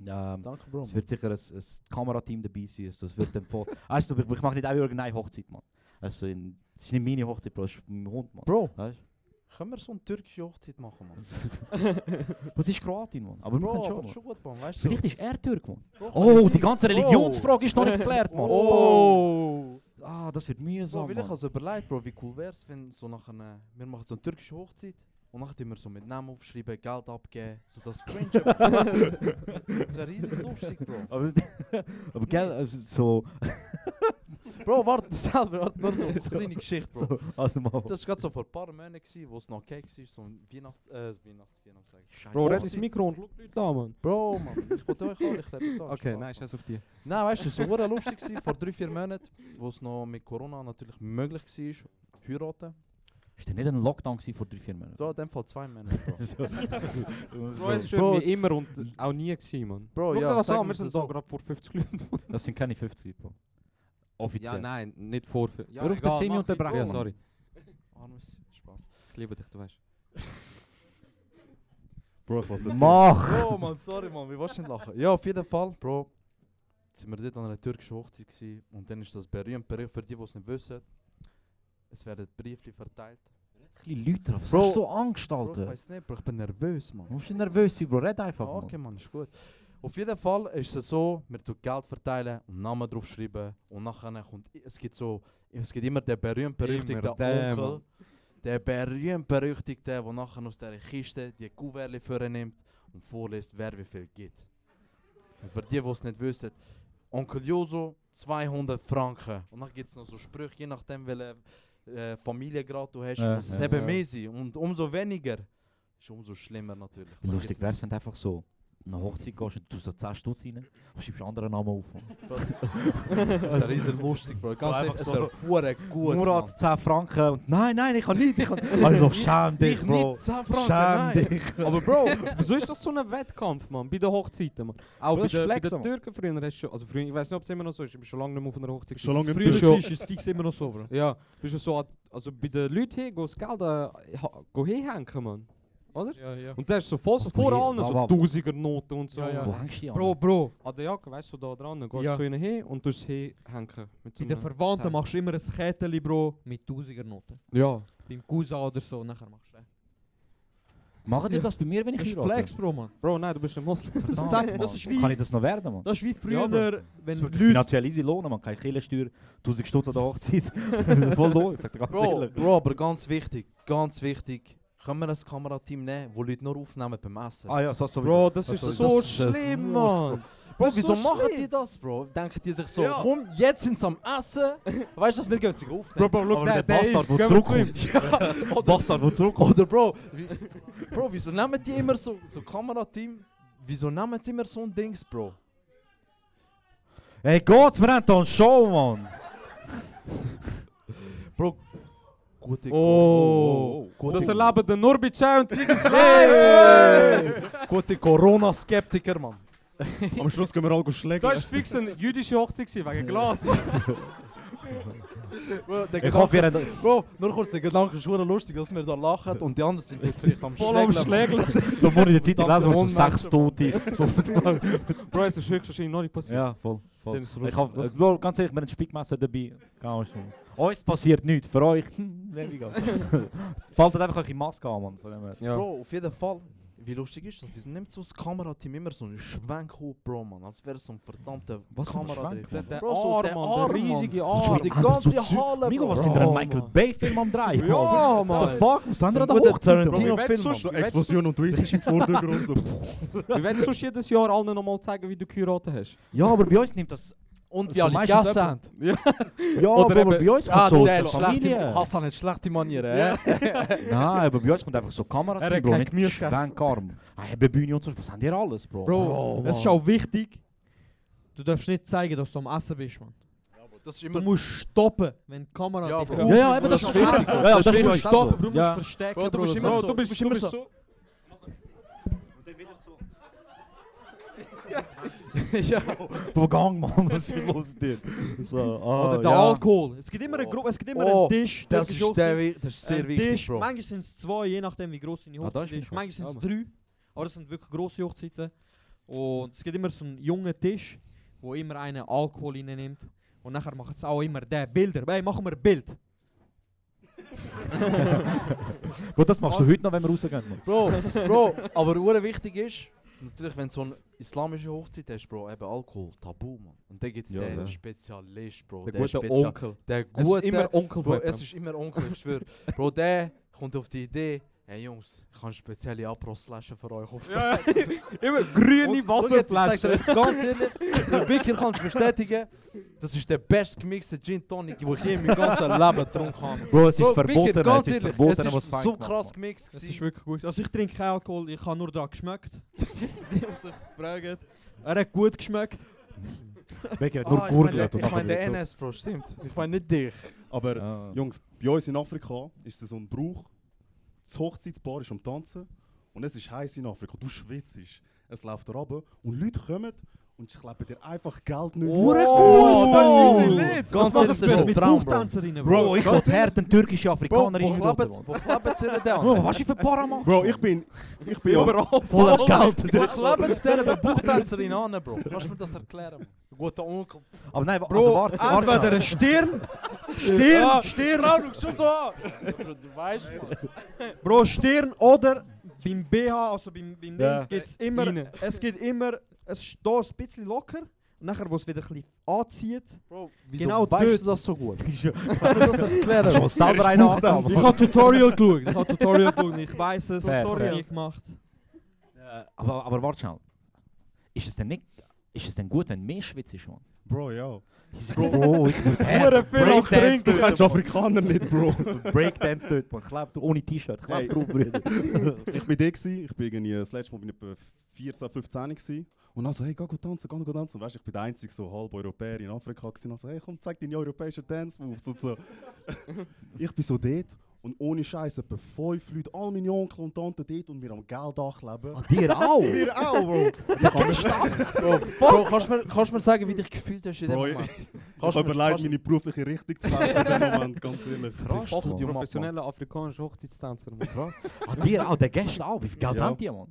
Ähm, Danke, Bro. es wird sicher ein, ein Kamerateam dabei sein. Also das wird dann voll. (laughs) Also, ich, ich mache nicht auch irgendeine Hochzeit, man. Also, es ist nicht meine Hochzeit, Bro, es ist mein Hund, man. Bro, Weißt können wir so eine türkische Hochzeit machen, Mann? (laughs) Was ist Kroatin, man? Aber Bro, schon, aber schon gut, Mann, weißt du? Vielleicht ist er Türk, man. Bro, Oh, die ich- ganze Bro. Religionsfrage ist noch nicht geklärt, man. Oh! Ah, das wird Bro, mühsam, will ich man. also überlegt, Bro, wie cool wär's, wenn so nach einer, wir machen so eine türkische Hochzeit und nachher tun wir so mit Namen aufschreiben, Geld abgeben, so das cringe. (laughs) das wäre riesig lustig, Bro. Aber, (laughs) aber gell, also so. Bro, warte, selber, warte, nur so (laughs) eine kleine Geschichte, Bro. so also mal. Das war gerade so vor ein paar Monaten, gewesen, wo es noch okay war, so ein Weihnachts... äh, Weihnachts... Weihnachts... ich. Bro, red ins Mikro und schau die Leute an, Mann. Bro, Mann, ich wollte euch alle, ich lebe da. Okay, nein, scheiß auf die. Nein, weißt du, es war so lustig gewesen, vor drei, vier Monaten, wo es noch mit Corona natürlich möglich war, heiraten. Ist der nicht ein Lockdown vor drei, vier Monaten? So, in dem Fall zwei Monate, Bro. (laughs) So. Bro, es ist Bro. immer und auch nie gewesen, Mann. Bro, Schau ja, das an, wir sind das so. gerade vor 50 Leuten. Das sind keine 50, Bro. Offiziell. Ja, nein, nicht vor 50. Ja, Hör auf, egal, den Semi mach unterbrechen. Ja, sorry. Armes Spaß. Ich liebe dich, du weißt. (laughs) Bro, ich was erzählen. Mach! Bro, man, sorry, man, du nicht lachen? Ja, auf jeden Fall, Bro. Sind wir dort an einer türkischen Hochzeit gewesen, und dann ist das berühmt, berühmt für die, die es nicht wissen. Es werden Briefli verteilt. Ein bisschen Leute drauf. Bro. So Angst, Bro, ich Alter. weiß nicht, Bro, ich bin nervös, man. Du musst nicht nervös sein, Bro. Red einfach, Mann. okay, man, ist gut. Auf jeden Fall ist es so, wir tun Geld verteilen und Namen draufschreiben und nachher kommt, es gibt so, es gibt immer den berühmt berüchtigten Immer der, Onkel, der berühmt berüchtigte, der nachher aus dieser Kiste die Kuverli vornimmt und vorliest, wer wie viel gibt. Und für die, die es nicht wissen, Onkel Joso 200 Franken und dann gibt es noch so Sprüche, je nachdem welche äh, Familiengrad du hast, Ja, muss es ja. eben Ja. mehr sein und umso weniger ist umso schlimmer natürlich. Lustig wäre es, wenn einfach so eine Hochzeit gehst und du so 10 Stutz rein und schreibst einen anderen Namen auf. Das (laughs) ist riesen lustig, Bro. Ganz einfach ehrlich, es so. wäre gut, Murat, Mann. 10 Franken und nein, nein, ich kann nicht. Ich kann (laughs) also schäm dich, Ich Bro. nicht 10 Franken, Schäm nein. dich. Aber Bro, (laughs) wieso ist das so ein Wettkampf, Mann? Bei den Hochzeiten, Mann. Auch bei, bei den. Türken früher hast du schon, also früher, ich weiß nicht, ob es immer noch so ist, ich bin schon lange nicht mehr auf einer Hochzeit. Schon lange Früher Bist ist schon, es fix immer noch so, Bro. ja, bist du so, also bei den Leuten hin, go das Geld äh, hinhängen, Mann. Oder? Ja, ja. Und das ist so voll so Was vor allen, so wa- Tausiger Noten und so. Ja, ja. Wo hängst du die an? Bro, Bro, An der Jacke, weißt du, so da dran, gehst Ja. zu ihnen hin und tust sie hängen. Mit so bei den einem Verwandten Teil. machst du immer ein Kettchen, Bro, mit Tausigernoten. Ja. Beim Cousin oder so, nachher machst du. Machen die Ja. das bei mir, wenn ich heirate? Flex, Bro, man. Bro, nein, du bist ein Moslem. Das, Verdammt, sagt, Mann. das ist wie, Kann ich das noch werden, Mann? das ist wie Ja, früher, Bro. wenn Das wird Leute... finanziell easy lohnen, man. Keine Killersteuer, 1000 Stutz an der Hochzeit. (laughs) Voll lohn, ich sag dir ganz Bro, ehrlich. Bro, aber ganz wichtig, ganz wichtig. Können wir ein Kamerateam nehmen, wo Leute nur aufnehmen beim Essen? Ah ja, so sowieso. Bro, das ist so schlimm, Mann. Bro, wieso so machen die das, Bro? Denken die sich so, komm, jetzt sind sie am Essen. (laughs) weißt du, was wir gehen sich aufnehmen? Bro, Bro, look, der, Bastard, der zurückkommt. Ja, (laughs) Bastard, der zurückkommt. oder Bro, Bro, wieso nehmen die immer so, so Kamerateam? Wieso nehmen sie immer so ein Dings, Bro? Hey, Gott, wir haben hier eine Show, Mann. Bro, gute Oh. gute, Das erleben der Norbit Schau und Ziggy Hey! gute Corona-Skeptiker, Mann. Am Schluss können wir alle schlägen. Da war fix eine jüdische Hochzeit wegen Glas. (laughs) Der Ich hoffe, ihr Gedanke, habt... Bro, nur kurz, der Gedanke ist verdammt lustig, dass wir da lachen und die anderen sind dort vielleicht am Voll am Schlägeln. (laughs) So morgen in der Zeitung lesen wir so sechs Tote. (laughs) Bro, es ist höchstwahrscheinlich noch nicht passiert. ja, voll. ist Ich hoffe, äh, ganz ehrlich, wir haben ein Spickmesser dabei. Ganz schön. Uns passiert nichts, für euch, hm, weniger. (laughs) Behaltet einfach eure Maske an, Mann. Von dem her. Ja. Bro, auf jeden Fall. Wie lustig ist das? Wieso nimmt so das Kamerateam immer so einen Schwenk hoch, Bro, man? Als wäre es so ein verdammter Was für ein. Schwenk, Der, der Bro, so Arm, der Mann, Arm, der riesige Mann. Arm. Die ganze Halle, Migo, Bro. was sind Bro, Michael Mann. Bay-Film am Drei? Ja, What Mann. the fuck? Was sind So wir da guter Hochzeit? Bro? Tarantino. Wie Film, willst So du- Explosion und Twist ist im Vordergrund. So. Wie willst du jedes Jahr allen nochmal zeigen, wie du geheiratet hast? Ja, aber bei uns nimmt das... Und wie So alle gegessen haben. Ja, aber eben- bei uns kommt Ah, so der aus der schlechte, Familie. Hassan hat schlechte Manieren, ja? (laughs) Nein, aber bei uns kommt einfach so Kamera Er Bro, kein nicht gegessen. Schwenkarm. Ah, ja, Bühne und so, was haben die alles, Bro? Bro, es ist auch wichtig, du darfst nicht zeigen, dass du am Essen bist, man. Das ist Du immer... musst stoppen, wenn die Kamera Ja, dich. Ja, ja, eben, das Du ist musst wichtig. stoppen. Ja, ja, Du das ist musst wichtig. stoppen, du musst Ja. verstecken, Bro, du bist das immer ist- so- du bist, du bist du immer bist so- so. (laughs) ja. Wo gang, Mann? Was ist los mit dir? So, ah, Oder der ja. Alkohol. Es gibt immer eine Gruppe, es gibt immer Oh, einen Tisch. Das ist, der, das ist sehr wichtig, Tisch, Bro. Manchmal sind es zwei, je nachdem wie groß Ah, da ist Hochzeit ist. schon Manchmal sind es drei, aber das sind wirklich grosse Hochzeiten. Und es gibt immer so einen jungen Tisch, wo immer einer Alkohol reinnimmt. Und nachher machen es auch immer der Bilder. Hey, machen wir ein Bild. (laughs) Bro, das machst du heute noch, wenn wir rausgehen, Mann. Bro, Bro, aber wichtig ist, natürlich, wenn du so eine islamische Hochzeit hast, Bro, eben Alkohol, Tabu, man. Und dann gibt es Ja, den ja. Spezialist, Bro. Der der gute Spezial- Onkel. Der Es gute, ist immer Onkel Bro, es ist immer Onkel, ich schwöre. Bro, der kommt auf die Idee, hey Jungs, ich habe spezielle Abrostflaschen für euch auf Ja, (laughs) immer grüne Und Ich Wasserflaschen. ganz ehrlich, der Bicker kann es bestätigen, das ist der best gemixte Gin Tonic, den ich je in meinem ganzen Leben getrunken habe. Bro, es ist verboten, Bicker, ganz es ist ehrlich, verboten, es was ist fein so krass gemixt. Es ist wirklich gut. Also ich trinke keinen Alkohol, ich habe nur da geschmeckt. (laughs) Die haben sich gefragt. Er hat gut geschmeckt. Becker hat nur Ah, ich Gurgel. meine, ich meine der. NS, Bro, stimmt. Ich meine nicht dich. Aber Ah. Jungs, bei uns in Afrika ist es so ein Brauch, das Hochzeitspaar ist am Tanzen und es ist heiß in Afrika. Du schwitzt, es läuft runter und Leute kommen und kleben dir einfach Geld nicht Oh, Oh, das ist. Ganz Was ehrlich, das ist ein Traum, Bro. Bro, ich ganz will härten türkische Bro, Afrikaner wo kleben sie denn Bro, dann? was ist für Para Bro, ich bin, ich bin ja, Überall. Voller Geld. Wo kleben sie denn bei Buchtänzerin an, Bro? Kannst du mir das erklären? Guter Onkel. Aber nein, Bro, also warte, warte entweder eine Stirn, Stirn, Stirn, schau schon so an! Du weißt Bro, Stirn oder beim BH, also beim, beim Ja. Dings, gibt's immer, es gibt immer, es ist hier ein bisschen locker, und nachher, wo es wieder ein bisschen anzieht. Bro, wieso Genau weißt dort. du das so gut? (laughs) Kannst du das erklären? Schon selber einen. Ich habe Tutorial geschaut, ich habe Tutorial geschaut, ich (laughs) weiß es, Fair, ich habe es fair. nie gemacht. Äh, Aber, aber warte schnell. Ist es denn nicht... Ist es denn gut, wenn mehr schwitzt ist, Mann? Bro, ja. Bro, ich würde (laughs) Hure viel am Breakdance Du Trinken. kennst Afrikaner nicht, Bro. (laughs) Breakdance dort, man. Kleb du ohne T-Shirt. Kleb Hey. drauf, Brüder. (laughs) ich bin gsi, ich bin irgendwie, das letzte Mal bin ich etwa 14, 15 gsi. Und dann so, hey, geh go tanzen, geh go tanzen. Und weißt, ich bin der einzige so halb Europäer in Afrika gsi. Und dann so, hey, komm, zeig deine europäischen Dance-Moves und so. ich bin so dort und ohne Scheiß etwa 5 Leute, all meine Onkel und Tanten dort und wir am Geld ankleben. Ah, dir auch? (laughs) Wir auch, Bro. Ja, kennst du (laughs) Bro, Bro kannst du mir, kannst du mir sagen, wie dich gefühlt hast in dem Bro, ich- Moment? (laughs) Ich Kannst mir- überlegt, kannst du- meine berufliche Richtung zu wählen in dem Moment, ganz ehrlich. Krass, Professioneller afrikanischer Hochzeitstänzer. Krass. Ah, dir auch, der Gäste auch. Wie viel Geld Ja. haben die, Mann?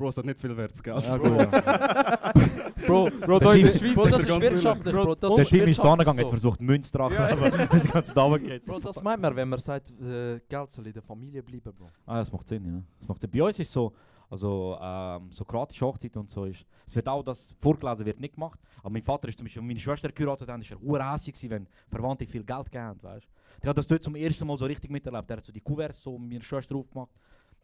Bro, es hat nicht viel wert, gell? Ja, gut, ja. (laughs) Bro, Bro, da in der Schweiz. Bro, das ist ganz wirtschaftlich, Bro. Das Der ist Team ist angegangen, hat so. versucht, Münze dran zu. (laughs) Die ganze Abend geht's. Bro, das meint man, wenn man sagt, äh, Geld soll in der Familie bleiben, Bro. Ah, das macht Sinn, ja. Das macht Sinn. Bei uns ist so, also ähm, so kroatische Hochzeit und so ist, es wird auch das vorgelesen wird nicht gemacht. Aber mein Vater ist zum Beispiel, wenn meine Schwester geheiratet hat, ist er urhässig gewesen, wenn Verwandte viel Geld gegeben haben, weißt. Der hat das dort zum ersten Mal so richtig miterlebt. Der hat so die Kuverts so mit meiner Schwester aufgemacht.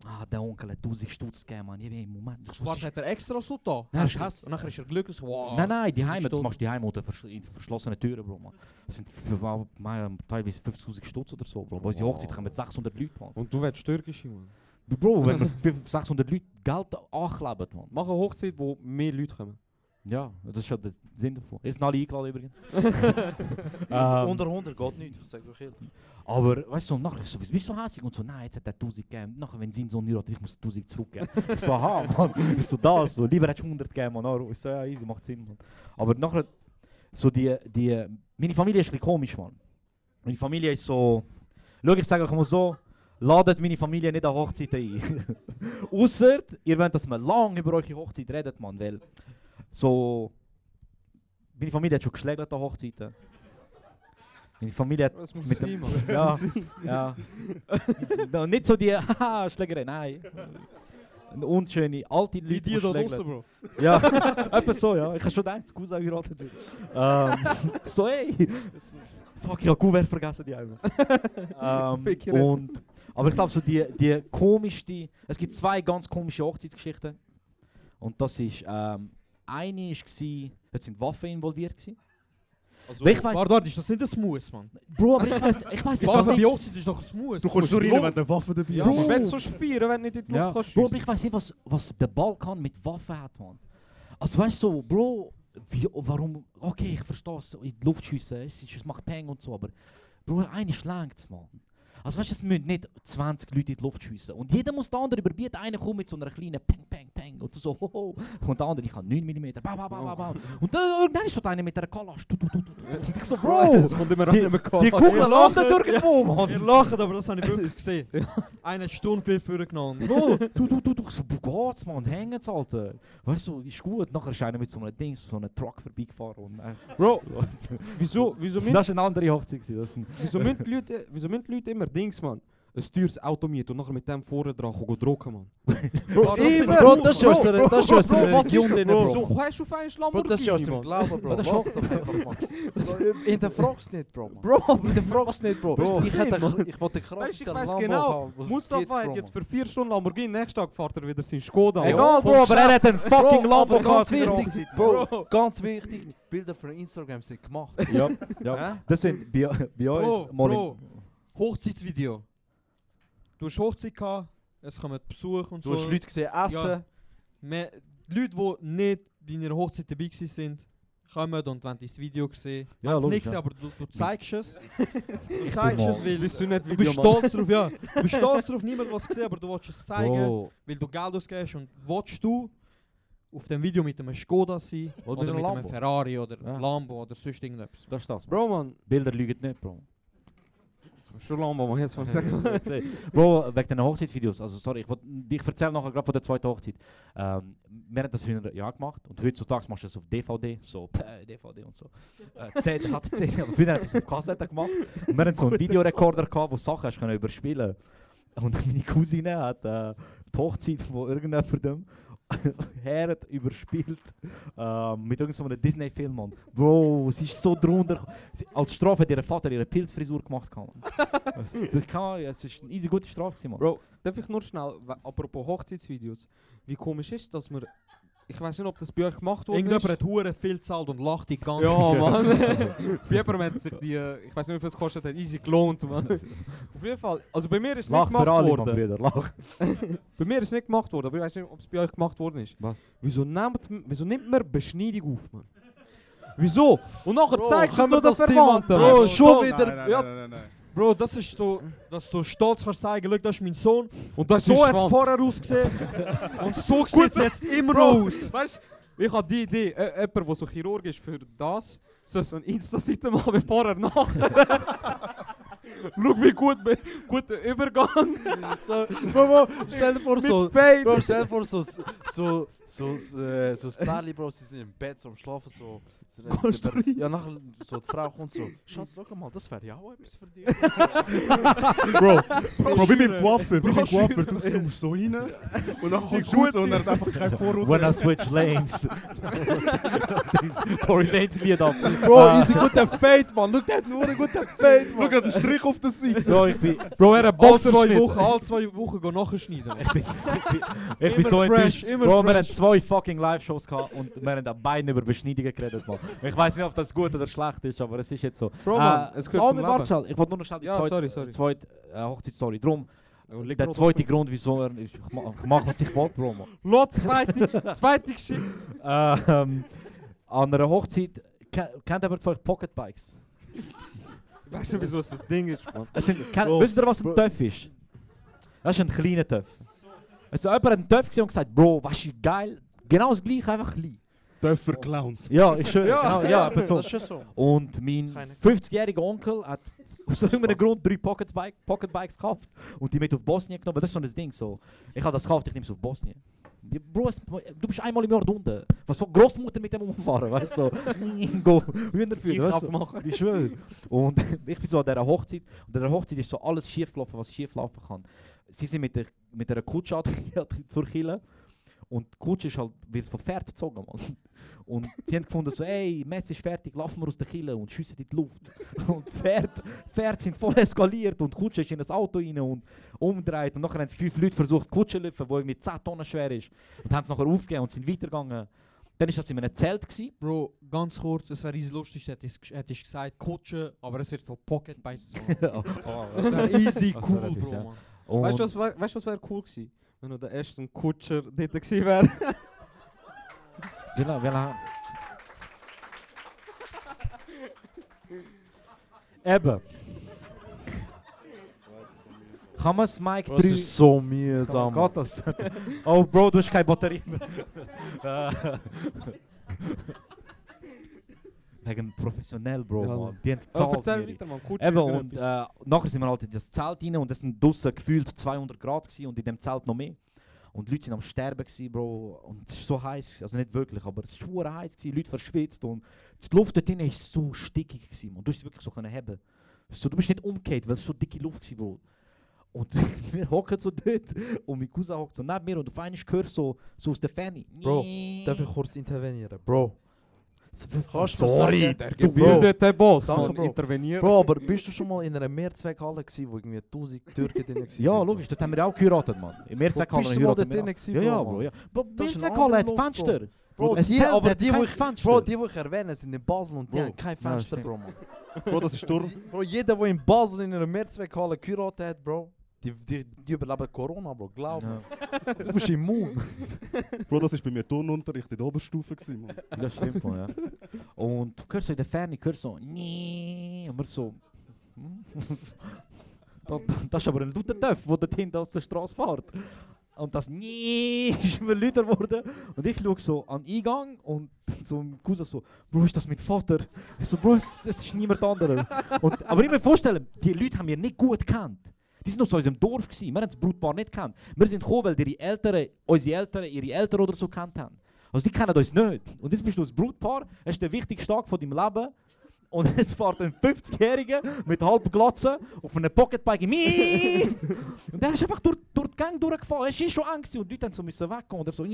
Ah, der Onkel hat 1000 Stutz gegeben, man. Ich bin im Moment. Warte, ist- hat er extra so da? Nein, Hast du-. Und nachher ist er glücklich, wow. Nein, nein, die Heime, das machst du die Heime unter vers in verschlossenen Türen, Bro, man. Das sind für, für, für, teilweise 50.000 Stutz oder so, Bro. Bei unserer Wow. Hochzeit kommen 600 Leute, man. Und du willst türkische, Mann. Bro, wenn wir 500, 600 Leute Geld ankleben, man. Mach eine Hochzeit, wo mehr Leute kommen. Ja, das ist schon der Sinn davon. Sind alle eingeladen übrigens. Unter- (laughs) Ähm, Unter 100 geht nicht, ich sag euch ehrlich. Aber weißt du, nachher so, bist du so hässlich? Und so, nein, jetzt hat er 1000 gegeben. Nachher, wenn sein Sohn heiratet, ich muss 1000 zurückgeben. (laughs) ich so, aha, Mann, ist so das. So, lieber hättest du 100 gegeben, Mann. Ich so, ja, easy, macht Sinn, Mann. Aber nachher, so die, die, meine Familie ist ein bisschen komisch, Mann. Meine Familie ist so, schau, ich sage euch mal so, ladet meine Familie nicht an Hochzeiten ein. (laughs) Ausser, ihr wollt, dass man lange über eure Hochzeit redet, Mann, weil so, meine Familie hat schon geschlägert an Hochzeiten. Meine Familie hat Das muss mit sein, dem, ja, ja. no, nicht so die (laughs) haha Schlägerei, nein. Eine unschöne alte Leute, Wie die da draussen, Bro. Ja, (laughs) etwas so, ja. Ich habe schon gedacht, Cousin heiratet wird. Ähm, (laughs) so, ey. Fuck, ich habe Kuvert vergessen, die Augen. ähm, und, aber ich glaube, so die, die komischste. Es gibt zwei ganz komische Hochzeitsgeschichten. Und das ist. Ähm, eine war, dort sind Waffen involviert. Gewesen. Also, Weil ich weiss- warte, warte, ist das nicht ein Smooth, Mann? Bro, aber ich weiß ich weiss nicht, Waffe bei Hochzeit ist doch smooth. Du kommst nur rein, wenn du eine Waffe dabei aber wenn du so feiern, wenn du nicht in die Luft Ja. kannst Bro, aber ich weiß nicht, was, was der Balkan mit Waffen hat, man. Also weißt du, so, Bro, wie, warum, okay, ich verstehe es, in die Luft schiessen, es, ist- es macht Peng und so, aber Bro, eine schlägt man. Also weißt du, es müssen nicht 20 Leute in die Luft schiessen. Und jeder muss den anderen überbieten. Einer kommt mit so einer kleinen Peng, Peng. Und so, ho, ho. Und der andere, ich habe 9 mm. Bau, bau, bau, bau, bau. Und dann irgendwann ist so einer mit einer Kalasch. Du, du, du, du. Und ich so, Bro, (laughs) Es kommt immer die, an die Kugel landet irgendwo, Mann. Ihr lacht, aber das habe ich wirklich gesehen. Einer hat Stundenbild vorgenommen. Bro, du, du, du, du, so, wo geht's, man, hängen's, Alter. Weißt du, ist gut. Nachher ist einer mit so einem Dings, so einem Truck vorbeigefahren. Und, äh, Bro, (laughs) wieso, wieso, das war eine andere Hochzeit. Das wieso, müssen die Leute, wieso müssen die Leute immer Dings, man? Ein teures Auto mieten und nachher mit dem vorne dran gehen drucken, man. Bro, das ich Bro, das ist Bro. ja unsere- das ist ja unsere ist Religion drin, Bro? Bro. So hast du auf einen Bro, das ist Lamborghini, man. Glauben, Bro. Das ist einfach, Mann. Bro, Hinterfrag's nicht, Bro. Mann. Bro, Hinterfrag's nicht, Bro. Bro. Ich, hätte, Mann. ich wollte krass Weißt, ich weiss genau, Mustafa hat jetzt für vier Stunden Lamborghini, nächsten Tag fährt er wieder sein Skoda. Egal, Mann. Bro, Bro, aber er hat einen fucking Bro, Lambo aber ganz in wichtig. Bro, Bro. ganz wichtig, Bilder für Instagram sind gemacht. Ja, ja. Das sind bei, uns Bro, Bro, Hochzeitsvideo. Du hast Hochzeit gehabt, es kommen Besuch und Du so. hast Leute gesehen essen. Ja. Me- Die Leute, die nicht bei einer Hochzeit dabei waren, sind, kommen und wollen das Video sehen. Ja, logisch, nicht gesehen, ja. aber du, du zeigst es. (laughs) Du zeigst es, weil Bist du nicht du bist stolz drauf, ja. Du bist stolz drauf, niemand will es sehen, aber du willst es zeigen, Bro, weil du Geld ausgibst und willst du auf dem Video mit einem Skoda sein Oder oder, mit einem mit einem. Ferrari oder Ja. Lambo oder sonst irgendetwas. das ist das. Bro, man. Bilder lügen nicht, Bro. Schon Lambo, man, jetzt mal sagen. Bro, wegen den Hochzeitsvideos, also sorry, ich, wollt- ich erzähle nachher gerade von der zweiten Hochzeit. Ähm, wir haben das ein Jahr gemacht und heutzutage machst du das auf DVD, so äh, DVD und so. Äh, CD, hat CD, aber früher haben wir es auf Kassette gemacht. Und wir hatten so einen Videorekorder gehabt, wo Sachen hast können überspielen Und meine Cousine hat äh, die Hochzeit von irgendjemandem (laughs) Herd überspielt ähm, mit irgendeinem Disney-Film. Mann. Bro, sie ist so drunter. Sie, als Strafe hat ihr Vater ihre Pilzfrisur gemacht. (laughs) Es, das kann, es ist eine easy gute Strafe. Mann. Bro, darf ich nur schnell, apropos Hochzeitsvideos, wie komisch ist dass man, ich weiß nicht, ob das bei euch gemacht wurde. Irgendjemand hat hure viel gezahlt und lacht die ganze Ja, Zeit. Mann. (laughs) bei jemandem hat sich die, ich weiß nicht, wie viel es gekostet hat, easy gelohnt, Mann. Auf jeden Fall, also bei mir ist es nicht gemacht alle, Mann, worden. Brüder. Lach. (laughs) Bei mir ist es nicht gemacht worden, aber ich weiß nicht, ob es bei euch gemacht worden ist. Was? Wieso nimmt, wieso nimmt man Beschneidung auf, Mann? Wieso? Und nachher zeigst du es nur den Verwandten. Bro, Mann. schon wieder. Nein, nein, Ja. nein, nein, nein. Bro, das ist so, dass du stolz kannst sagen, schau, das ist mein Sohn. Und das so ist hat es vorher ausgesehen. (laughs) und so sieht es jetzt immer Bro, aus. weißt du, ich habe die Idee, äh, jemand, der so Chirurg ist für das, soll so eine Insta-Seite machen wie vorher nachher. (laughs) Schau, wie gut, guter Übergang. So, Bro, Bro, stell dir vor, so. Bro, stell dir vor, so, so, so, so, äh, so ein Pärli, Bro, sie sind im Bett, so am Schlafen, so. Konstruiert. Ja, nachher, so die Frau kommt so, Schatz, schau mal, das wäre ja auch etwas für dich. (laughs) Bro, Bro, wie beim Schwöre. Coiffeur, wie beim Bro, Coiffeur, du zoomst so rein und dann kommst du raus und er hat einfach keine Vorurteile. When I switch lanes. (laughs) Dieses Tory Lanes Lied ab. Bro, Ah. easy guter Fade, man. Schau, der hat nur einen guten Fade, Schau, man. gerade einen Strich auf der Seite. So, ich bin, Bro, er hat Alle Boxer zwei Wochen, alle zwei Wochen gehen nachschneiden. ich bin, ich bin Immer so fresh, enttäuscht. immer Bro, wir fresh. haben zwei fucking Live-Shows gehabt und wir haben an beiden über Beschneidungen geredet. Mann. Ich weiß nicht, ob das gut oder schlecht ist, aber es ist jetzt so. Bro, Mann, es gehört oh, zum warte schnell, ich wollte nur noch schnell die Ja, zweite, sorry, sorry. zweite äh, Hochzeitsstory. Drum, Leg der zweite. Grund, wieso er, ich, ma- ich mache, was ich will, Bro. Mann. (laughs) Lot, zweite, zweite Geschichte. ähm, an einer Hochzeit, ke- kennt jemand von euch Pocketbikes? Weißt du, wieso es das Ding ist, Mann? Es sind, kennt, Bro, wisst ihr, was ein Töff ist? Das ist ein kleiner Töff. Also jemand hat einen Töff gesehen und gesagt, Bro, du, wie geil, genau das gleiche, einfach klein. Töffer Clowns. Ja, ist schön. Ja, genau, ja, aber so. das ist schon so. Und mein Keine- 50-jähriger Onkel hat aus irgendeinem Grund drei Pocketbike, Pocketbikes gekauft und die mit auf Bosnien genommen. Das ist so ein Ding. So. Ich habe das gekauft, ich nehme es auf Bosnien. Bro, du bist einmal im Jahr unten. Was für Großmutter mit dem umfahren, weißt du? (laughs) Go, Hühner führen, weißt du? machen. Ich schwöre. Und (laughs) ich bin so an dieser Hochzeit. Und an dieser Hochzeit ist so alles schief gelaufen, was schief laufen kann. Sie sind mit der, mit der Kutsche (laughs) zur Kille. Und die Kutsche ist halt, wird von Pferd gezogen, Mann. Und sie haben gefunden, so, ey, Mess ist fertig, laufen wir aus der Kille und schiessen in die Luft. (laughs) Und die Pferde, Pferde sind voll eskaliert und Kutsche ist in das Auto rein und umgedreht. Und nachher haben fünf Leute versucht, die Kutsche zu lüpfen, die irgendwie 10 Tonnen schwer ist. Und haben es nachher aufgegeben und sind weitergegangen. Dann war das in einem Zelt. Gewesen. Bro, ganz kurz, es wäre riesig lustig, hättest du hättest gesagt Kutsche, aber es wird von Pocket Bikes Oh, (laughs) Das wäre easy Das cool, Bro, Weißt du, was, wär- weißt, du, was wäre cool gewesen? Wenn du der erste Kutscher (laughs) dort gewesen wär. wie lange, wie? Eben. Kann man das Mic Bro, es 3... ist so mühsam. Oh Gott, das... (laughs) oh Bro, du hast keine Batterie mehr. (laughs) Wegen professionell, Bro, Ja, Mann. Die haben Oh, gezahlt. erzähl weiter, Mann. Kutscher Eben, und äh, nachher sind wir halt in das Zelt rein und es sind draussen gefühlt 200 Grad gewesen und in dem Zelt noch mehr. Und die Leute sind am Sterben gewesen, Bro. Und es ist so heiß, also nicht wirklich, aber es ist schwer heiß gewesen, Leute verschwitzt und die Luft dort drin ist so stickig gewesen, man. Du hast sie wirklich so können haben. So, du bist nicht umgekehrt, weil es so dicke Luft war, Bro. Und (laughs) wir hocken so dort und mein Cousin hockt so neben mir und auf einmal hörst so, so aus der Ferne. Bro, darf ich kurz intervenieren? Bro. Kannst du Sorry, sagen- Der Bro. gebildete Boss, Danke, Mann, Bro. interveniert. Bro, aber bist du schon mal in einer Mehrzweckhalle gewesen, wo irgendwie 1000 Türken drin waren? Ja, logisch, das haben wir auch geheiratet, Mann. Im Mehrzweckhalle bist du mal heiraten dort wir auch. Ja, ja, Bro, Bro, ja. Bro, Mehrzweckhalle hat Fenster. Bro, Ein die, aber die, wo ich, Fenster. Bro, die, wo ich erwähne, sind in Basel und die Bro. haben kein Fenster. Bro, Mann. Bro, das ist Sturm. Bro, jeder, der in Basel in einer Mehrzweckhalle geheiratet hat, Bro, die, die, die überleben Corona, Bro, glaub mir. (laughs) Du bist immun. (laughs) Bro, das war bei mir Turnunterricht in der Oberstufe. Gewesen, Mann. Das stimmt, man, ja. Und du hörst so in der Ferne, hörst so, nee, und wir so, hm? (laughs) das, das ist aber ein lauter Töff, der dort hinten auf der Straße fährt. Und das nee ist immer lauter geworden. Und ich schaue so an den Eingang und so ein Cousin so, Bro, ist das mein Vater? Ich so, Bro, es, es ist niemand anderer. Und, aber ich muss mir vorstellen, die Leute haben wir nicht gut gekannt. Die sind noch so in unserem Dorf gewesen. Wir haben das Brutpaar nicht gekannt. Wir sind gekommen, weil ihre Eltern, unsere Eltern, ihre Eltern oder so gekannt haben. Also die kennen uns nicht. Und jetzt bist du das Brutpaar, es ist der wichtigste Tag von deinem Leben. Und (laughs) jetzt fährt ein 50-Jähriger mit halb Glatze auf einem Pocketbike. Und der ist einfach durch, durch die Gang durchgefahren. Es war eh schon eng gewesen und die Leute haben so weggehen. Und er so!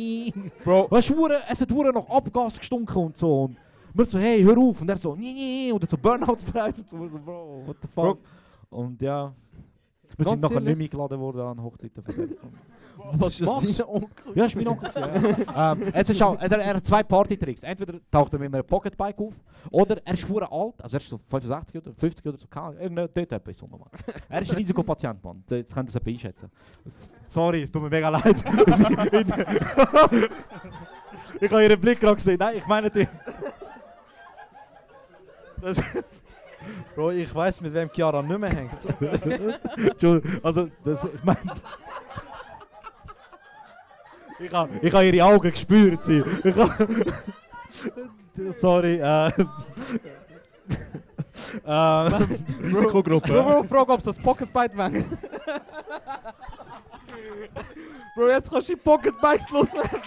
Bro, Weißt du, es hat nach Abgas gestunken und so. Und wir so, hey, hör auf. Und er so, nee, und er so Burnouts (laughs) dreht und so. So, Bro, what the fuck. Und ja, wir sind nachher nicht mehr eingeladen worden an Hochzeiten von (laughs) was Ist das dein Onkel? Ja, das war mein Onkel. ja. (laughs) ähm, es ist auch, er, er hat zwei Partytricks. Entweder taucht er mit einem Pocketbike auf, oder er ist hure alt, also er ist so 65 oder 50 oder so, irgendein dort etwas Mann. Er ist ein Risikopatient, Mann. Jetzt könnt ihr es einschätzen. Sorry, es tut mir mega leid. (laughs) ich habe ihren Blick gerade gesehen. Nein, ich meine natürlich... Bro, ich weiß mit wem Chiara nicht mehr hängt. (laughs) Also das, ich meine... Ich habe ich ha ihre Augen gespürt. Sie. Sorry. Äh, (laughs) äh, Risikogruppe. Bro, Bro, frag, ob es das Pocketbike wäre. (laughs) Bro, jetzt kannst du die Pocketbikes loswerden.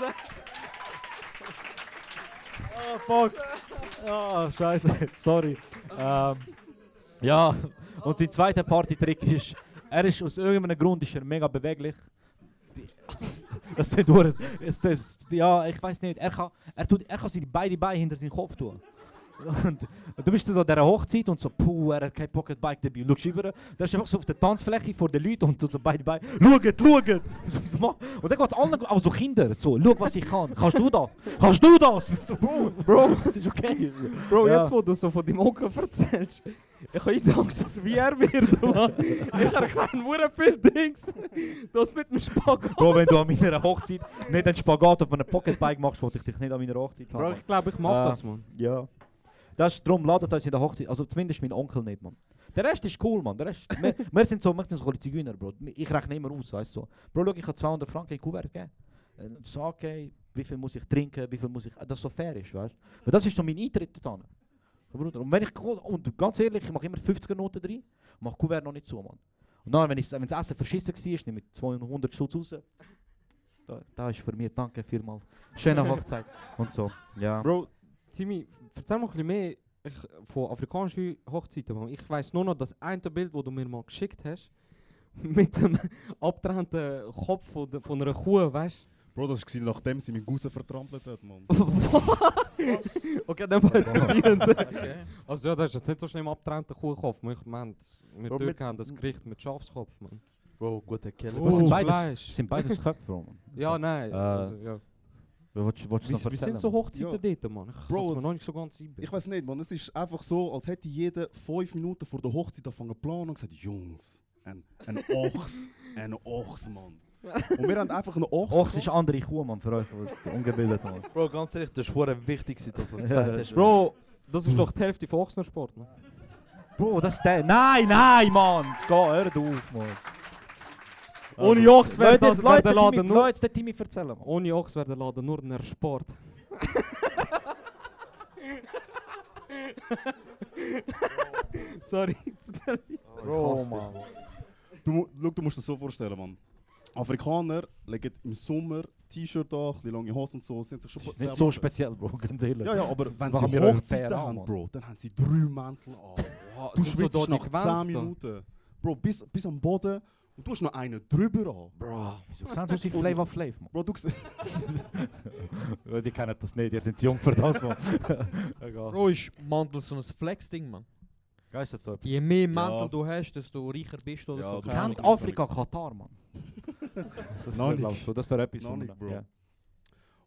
oh, fuck. Ah, scheiße. Sorry. Ähm, ja, (laughs) und sein zweiter Partytrick ist, er ist aus irgendeinem Grund ist er mega beweglich. (laughs) Das ist durch. Das, ja, ich weiß nicht. Er kann, er, tut, er kann seine beide Beine hinter seinen Kopf tun. Und, und du bist so an dieser Hochzeit und so, puh, er hat kein Pocketbike dabei. Und schaust rüber, der ist einfach so auf der Tanzfläche vor den Leuten und so beide Beine, schaut, schaut. (laughs) So, so, mach- und dann geht es allen, auch so Kinder, so, schau, was ich kann. Kannst du das? Kannst du das? (laughs) So, Bro, Bro, das ist okay. Bro, Ja. jetzt wo du so von deinem Onkel erzählst, ich habe easy Angst, dass wie er wird, Mann. Ich erkenne nur viel Dings. Das mit dem Spagat. Bro, wenn du an meiner Hochzeit nicht einen Spagat auf einem Pocketbike machst, wollte ich dich nicht an meiner Hochzeit haben. Bro, ich glaube, ich mach Äh, das, Mann. Ja. Das ist darum, ladet uns in der Hochzeit. Also zumindest mein Onkel nicht, Mann. Der Rest ist cool, Mann. Der Rest, wir, (laughs) wir sind so, wir sind so ein Zigeuner, Bro. Ich rechne immer aus, weißt du. Bro, schau, ich habe 200 Franken in Kuvert gegeben. Äh, So, okay, wie viel muss ich trinken, wie viel muss ich... Das so fair ist, weißt du. Das ist so mein Eintritt hin. Bruder, und wenn ich... Und ganz ehrlich, ich mache immer 50er Noten drin mache Kuvert noch nicht zu, Mann. Und dann, wenn, ich, wenn das Essen verschissen war, nehme ich 200 Schutz raus. Da, da ist für mich, danke vielmals. Schöne (laughs) Hochzeit und so. Ja. Bro, Timmy, erzähl mal ein bisschen mehr ich, von afrikanischen Hochzeiten. Mann. Ich weiß nur noch das eine Bild, das du mir mal geschickt hast, (laughs) mit dem abgetrennten Kopf von, der, von einer Kuh, weißt du? Bro, das war nachdem sie meinen Cousin vertrampelt hat, Mann. (laughs) okay, dann war verwirrend. (laughs) Okay. Also ja, das ist jetzt nicht so schlimm abgetrennter Kuhkopf. Man, ich meine, wir Bro, Türken haben das Gericht mit Schafskopf, man. Bro, guter Keller. Oh, Das sind beides, Fleisch. sind beides Köpfe, Bro. Mann. Ja, nein. Äh, also, ja. Du Wie, noch wie sind so Mann? Hochzeiten dort, Mann? Ich Bro, es mir es- noch nicht so ganz einbilden. Ich weiß nicht, man. Es ist einfach so, als hätte jeder fünf Minuten vor der Hochzeit angefangen zu planen und gesagt, Jungs, ein, ein Ochs, (laughs) ein Ochs, Mann. Und wir haben einfach einen Ochs. Och, es ist andere Kuh, Mann, für euch, die ungebildet Mann. Bro, ganz ehrlich, das ist verdammt wichtig, dass du das gesagt hast. Bro, das ist doch die Hälfte von Ochsensport, man. Bro, das ist der. Nein, nein, Mann! Es geht, hör auf, Mann. Ohne Ochs wäre Leute, das- Leute, wäre der Timmy- Laden nur... Leute, der Timmy erzählen. Ohne Ochs wäre der Laden nur ein Sport. (laughs) Sorry, erzähl weiter. Bro, Mann. Du, schau, du musst dir das so vorstellen, Mann. Afrikaner legen im Sommer T-Shirt an, die lange Hosen und so, sind sich schon Nicht so speziell, Bro, ganz ehrlich. Ja, ja, aber Das wenn machen sie Hochzeiten haben, Mann. Bro, dann haben sie drei Mäntel an. Du sind so schwitzt dort nach die 10 Gewänder. Minuten. Bro, bis, bis am Boden und du hast noch einen drüber an. Bro, wieso sehen sie aus wie Flavor Flav, Mann? Bro, du (laughs) Die kennen das nicht, ihr seid zu jung für das, Mann. (laughs) Egal. Bro, ist Mantel so ein Flex-Ding, man. Geil, ist das so etwas? Je mehr Mantel Ja. du hast, desto reicher bist du oder Ja, so. du keine Kennt Ahnung. Afrika Katar, Mann? (laughs) Das ist Noch glaub nicht. so, das wäre etwas Noch von nicht, Bro. Ja.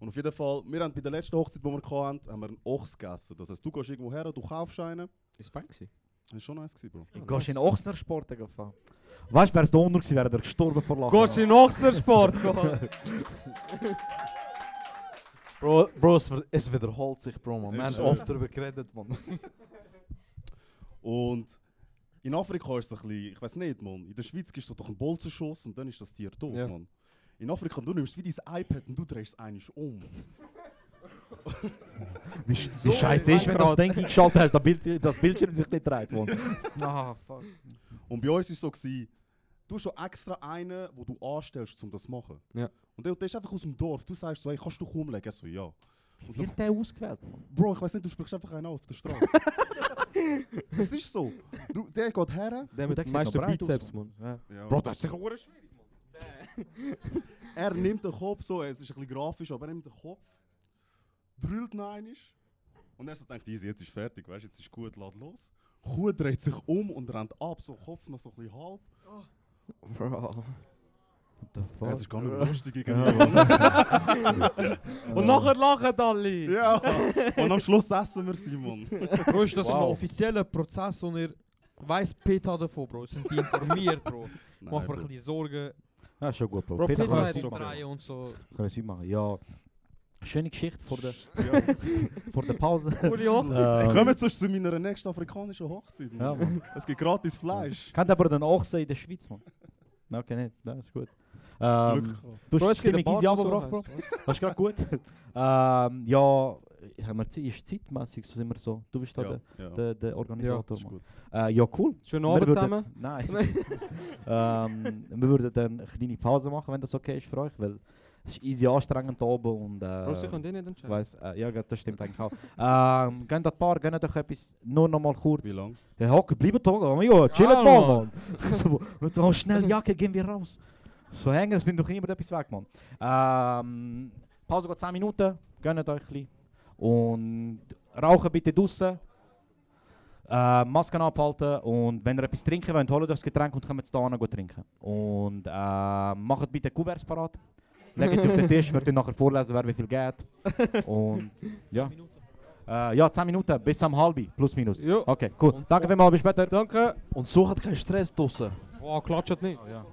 Und auf jeden Fall, wir haben bei der letzten Hochzeit, die wir hatten, haben wir einen Ochs gegessen. Das heißt, du gehst irgendwo her, du kaufst einen. Ist fein gewesen. Das war schon nice, gewesen, Bro. Du gehst in Ochsner Sport gefahren. Weißt du, wäre es der Unruh gewesen, wäre er gestorben vor Lachen. Gehst du in Ochsensport? gehen? (laughs) Bro, Bro es, es wiederholt sich, Bro, man. Wir haben oft darüber geredet, man. Und in Afrika ist es ein bisschen, ich weiß nicht, man. In der Schweiz gibst du doch einen Bolzenschuss und dann ist das Tier tot, Ja. man. In Afrika, du nimmst wie dein iPad und du drehst es eigentlich um. (laughs) Wie, wie scheiße ist, wenn du das Ding eingeschaltet hast, das, Bild, das Bildschirm sich nicht dreht, Mann. (laughs) Ah, fuck. Und bei uns war es so, gewesen, du hast schon extra einen, wo du anstellst, um das zu machen. Ja. Und der, der ist einfach aus dem Dorf. Du sagst so, hey, kannst du umlegen? Er so, ja. Und Wie dann, wird der ausgewählt, Mann? Bro, ich weiß nicht, du sprichst einfach einen an auf der Straße. (laughs) Es ist so. Du, der geht her. Der mit sieht meisten Bizeps, aus, man. Ja. Ja. Bro, das ist sicher schwierig. (laughs) Er nimmt den Kopf so, es ist ein bisschen grafisch, aber er nimmt den Kopf, drüllt noch einmal und er so denkt, easy, jetzt ist fertig, weißt, jetzt ist gut, lad los. Kuh dreht sich um und rennt ab, so Kopf noch so ein bisschen halb. Bro. What the Ja, fuck? es ist gar nicht mehr lustig irgendwie. Mann. (laughs) Und nachher lachen alle. ja, und am Schluss essen wir sie, Mann. Bro, ist das so ein Wow. offizieller Prozess, wo ihr weiss Peter davon, Bro? Sind die informiert, Bro? (laughs) Nein, Mach mir ein bisschen Sorgen. Ja, schon gut, Bro. Bro, Peter Peter hat so- und kann es machen. Ja. Schöne Geschichte vor der, (laughs) Ja. (laughs) vor der Pause. Coole Hochzeit. Ähm, Kommen sonst zu meiner nächsten afrikanischen Hochzeit. Ja, Mann. Es gibt gratis Fleisch. Kennt aber den Ochsen in der Schweiz, Mann? Okay, nicht. Das ist gut. Ähm, du hast die ein Stimmung paar, easy runtergebracht, Bro. Das ist gerade gut. (laughs) ähm, ja, haben wir Zeit, ist zeitmäßig so sind wir so. Du bist da Ja, der, ja. der, der Organisator, gut. Äh, ja, cool. Schönen Abend würden- zusammen. Nein. ähm, wir würden dann eine kleine Pause machen, wenn das okay ist für euch, weil es ist easy anstrengend da oben und äh, Bro, sie können eh nicht ich entscheiden. weiss, äh, ja, das stimmt eigentlich auch. ähm, gehen das Paar, gehen doch etwas, nur noch mal kurz. Wie lange? Ja, hocken, bleiben da, ja, chillen Ja, mal, Mann. Mann. (laughs) so, schnell Jacke, gehen wir raus. So hängen, es bringt doch niemand etwas weg, Mann. Ähm, Pause geht 10 Minuten, gönnt euch ein bisschen. Und rauchen bitte draußen. Äh, Masken abhalten und wenn ihr etwas trinken wollt, holt euch das Getränk und kommt da hin gut trinken. Und äh, macht bitte Kuverts parat. Legt sie auf den Tisch, wird dann nachher vorlesen, wer wie viel geht. Und (laughs) ja. Äh, ja, 10 Minuten bis am halbi, plus minus. Ja. Okay, cool. Danke vielmals, bis später. Danke. Und sucht keinen Stress draussen. Oh, klatscht nicht. ja.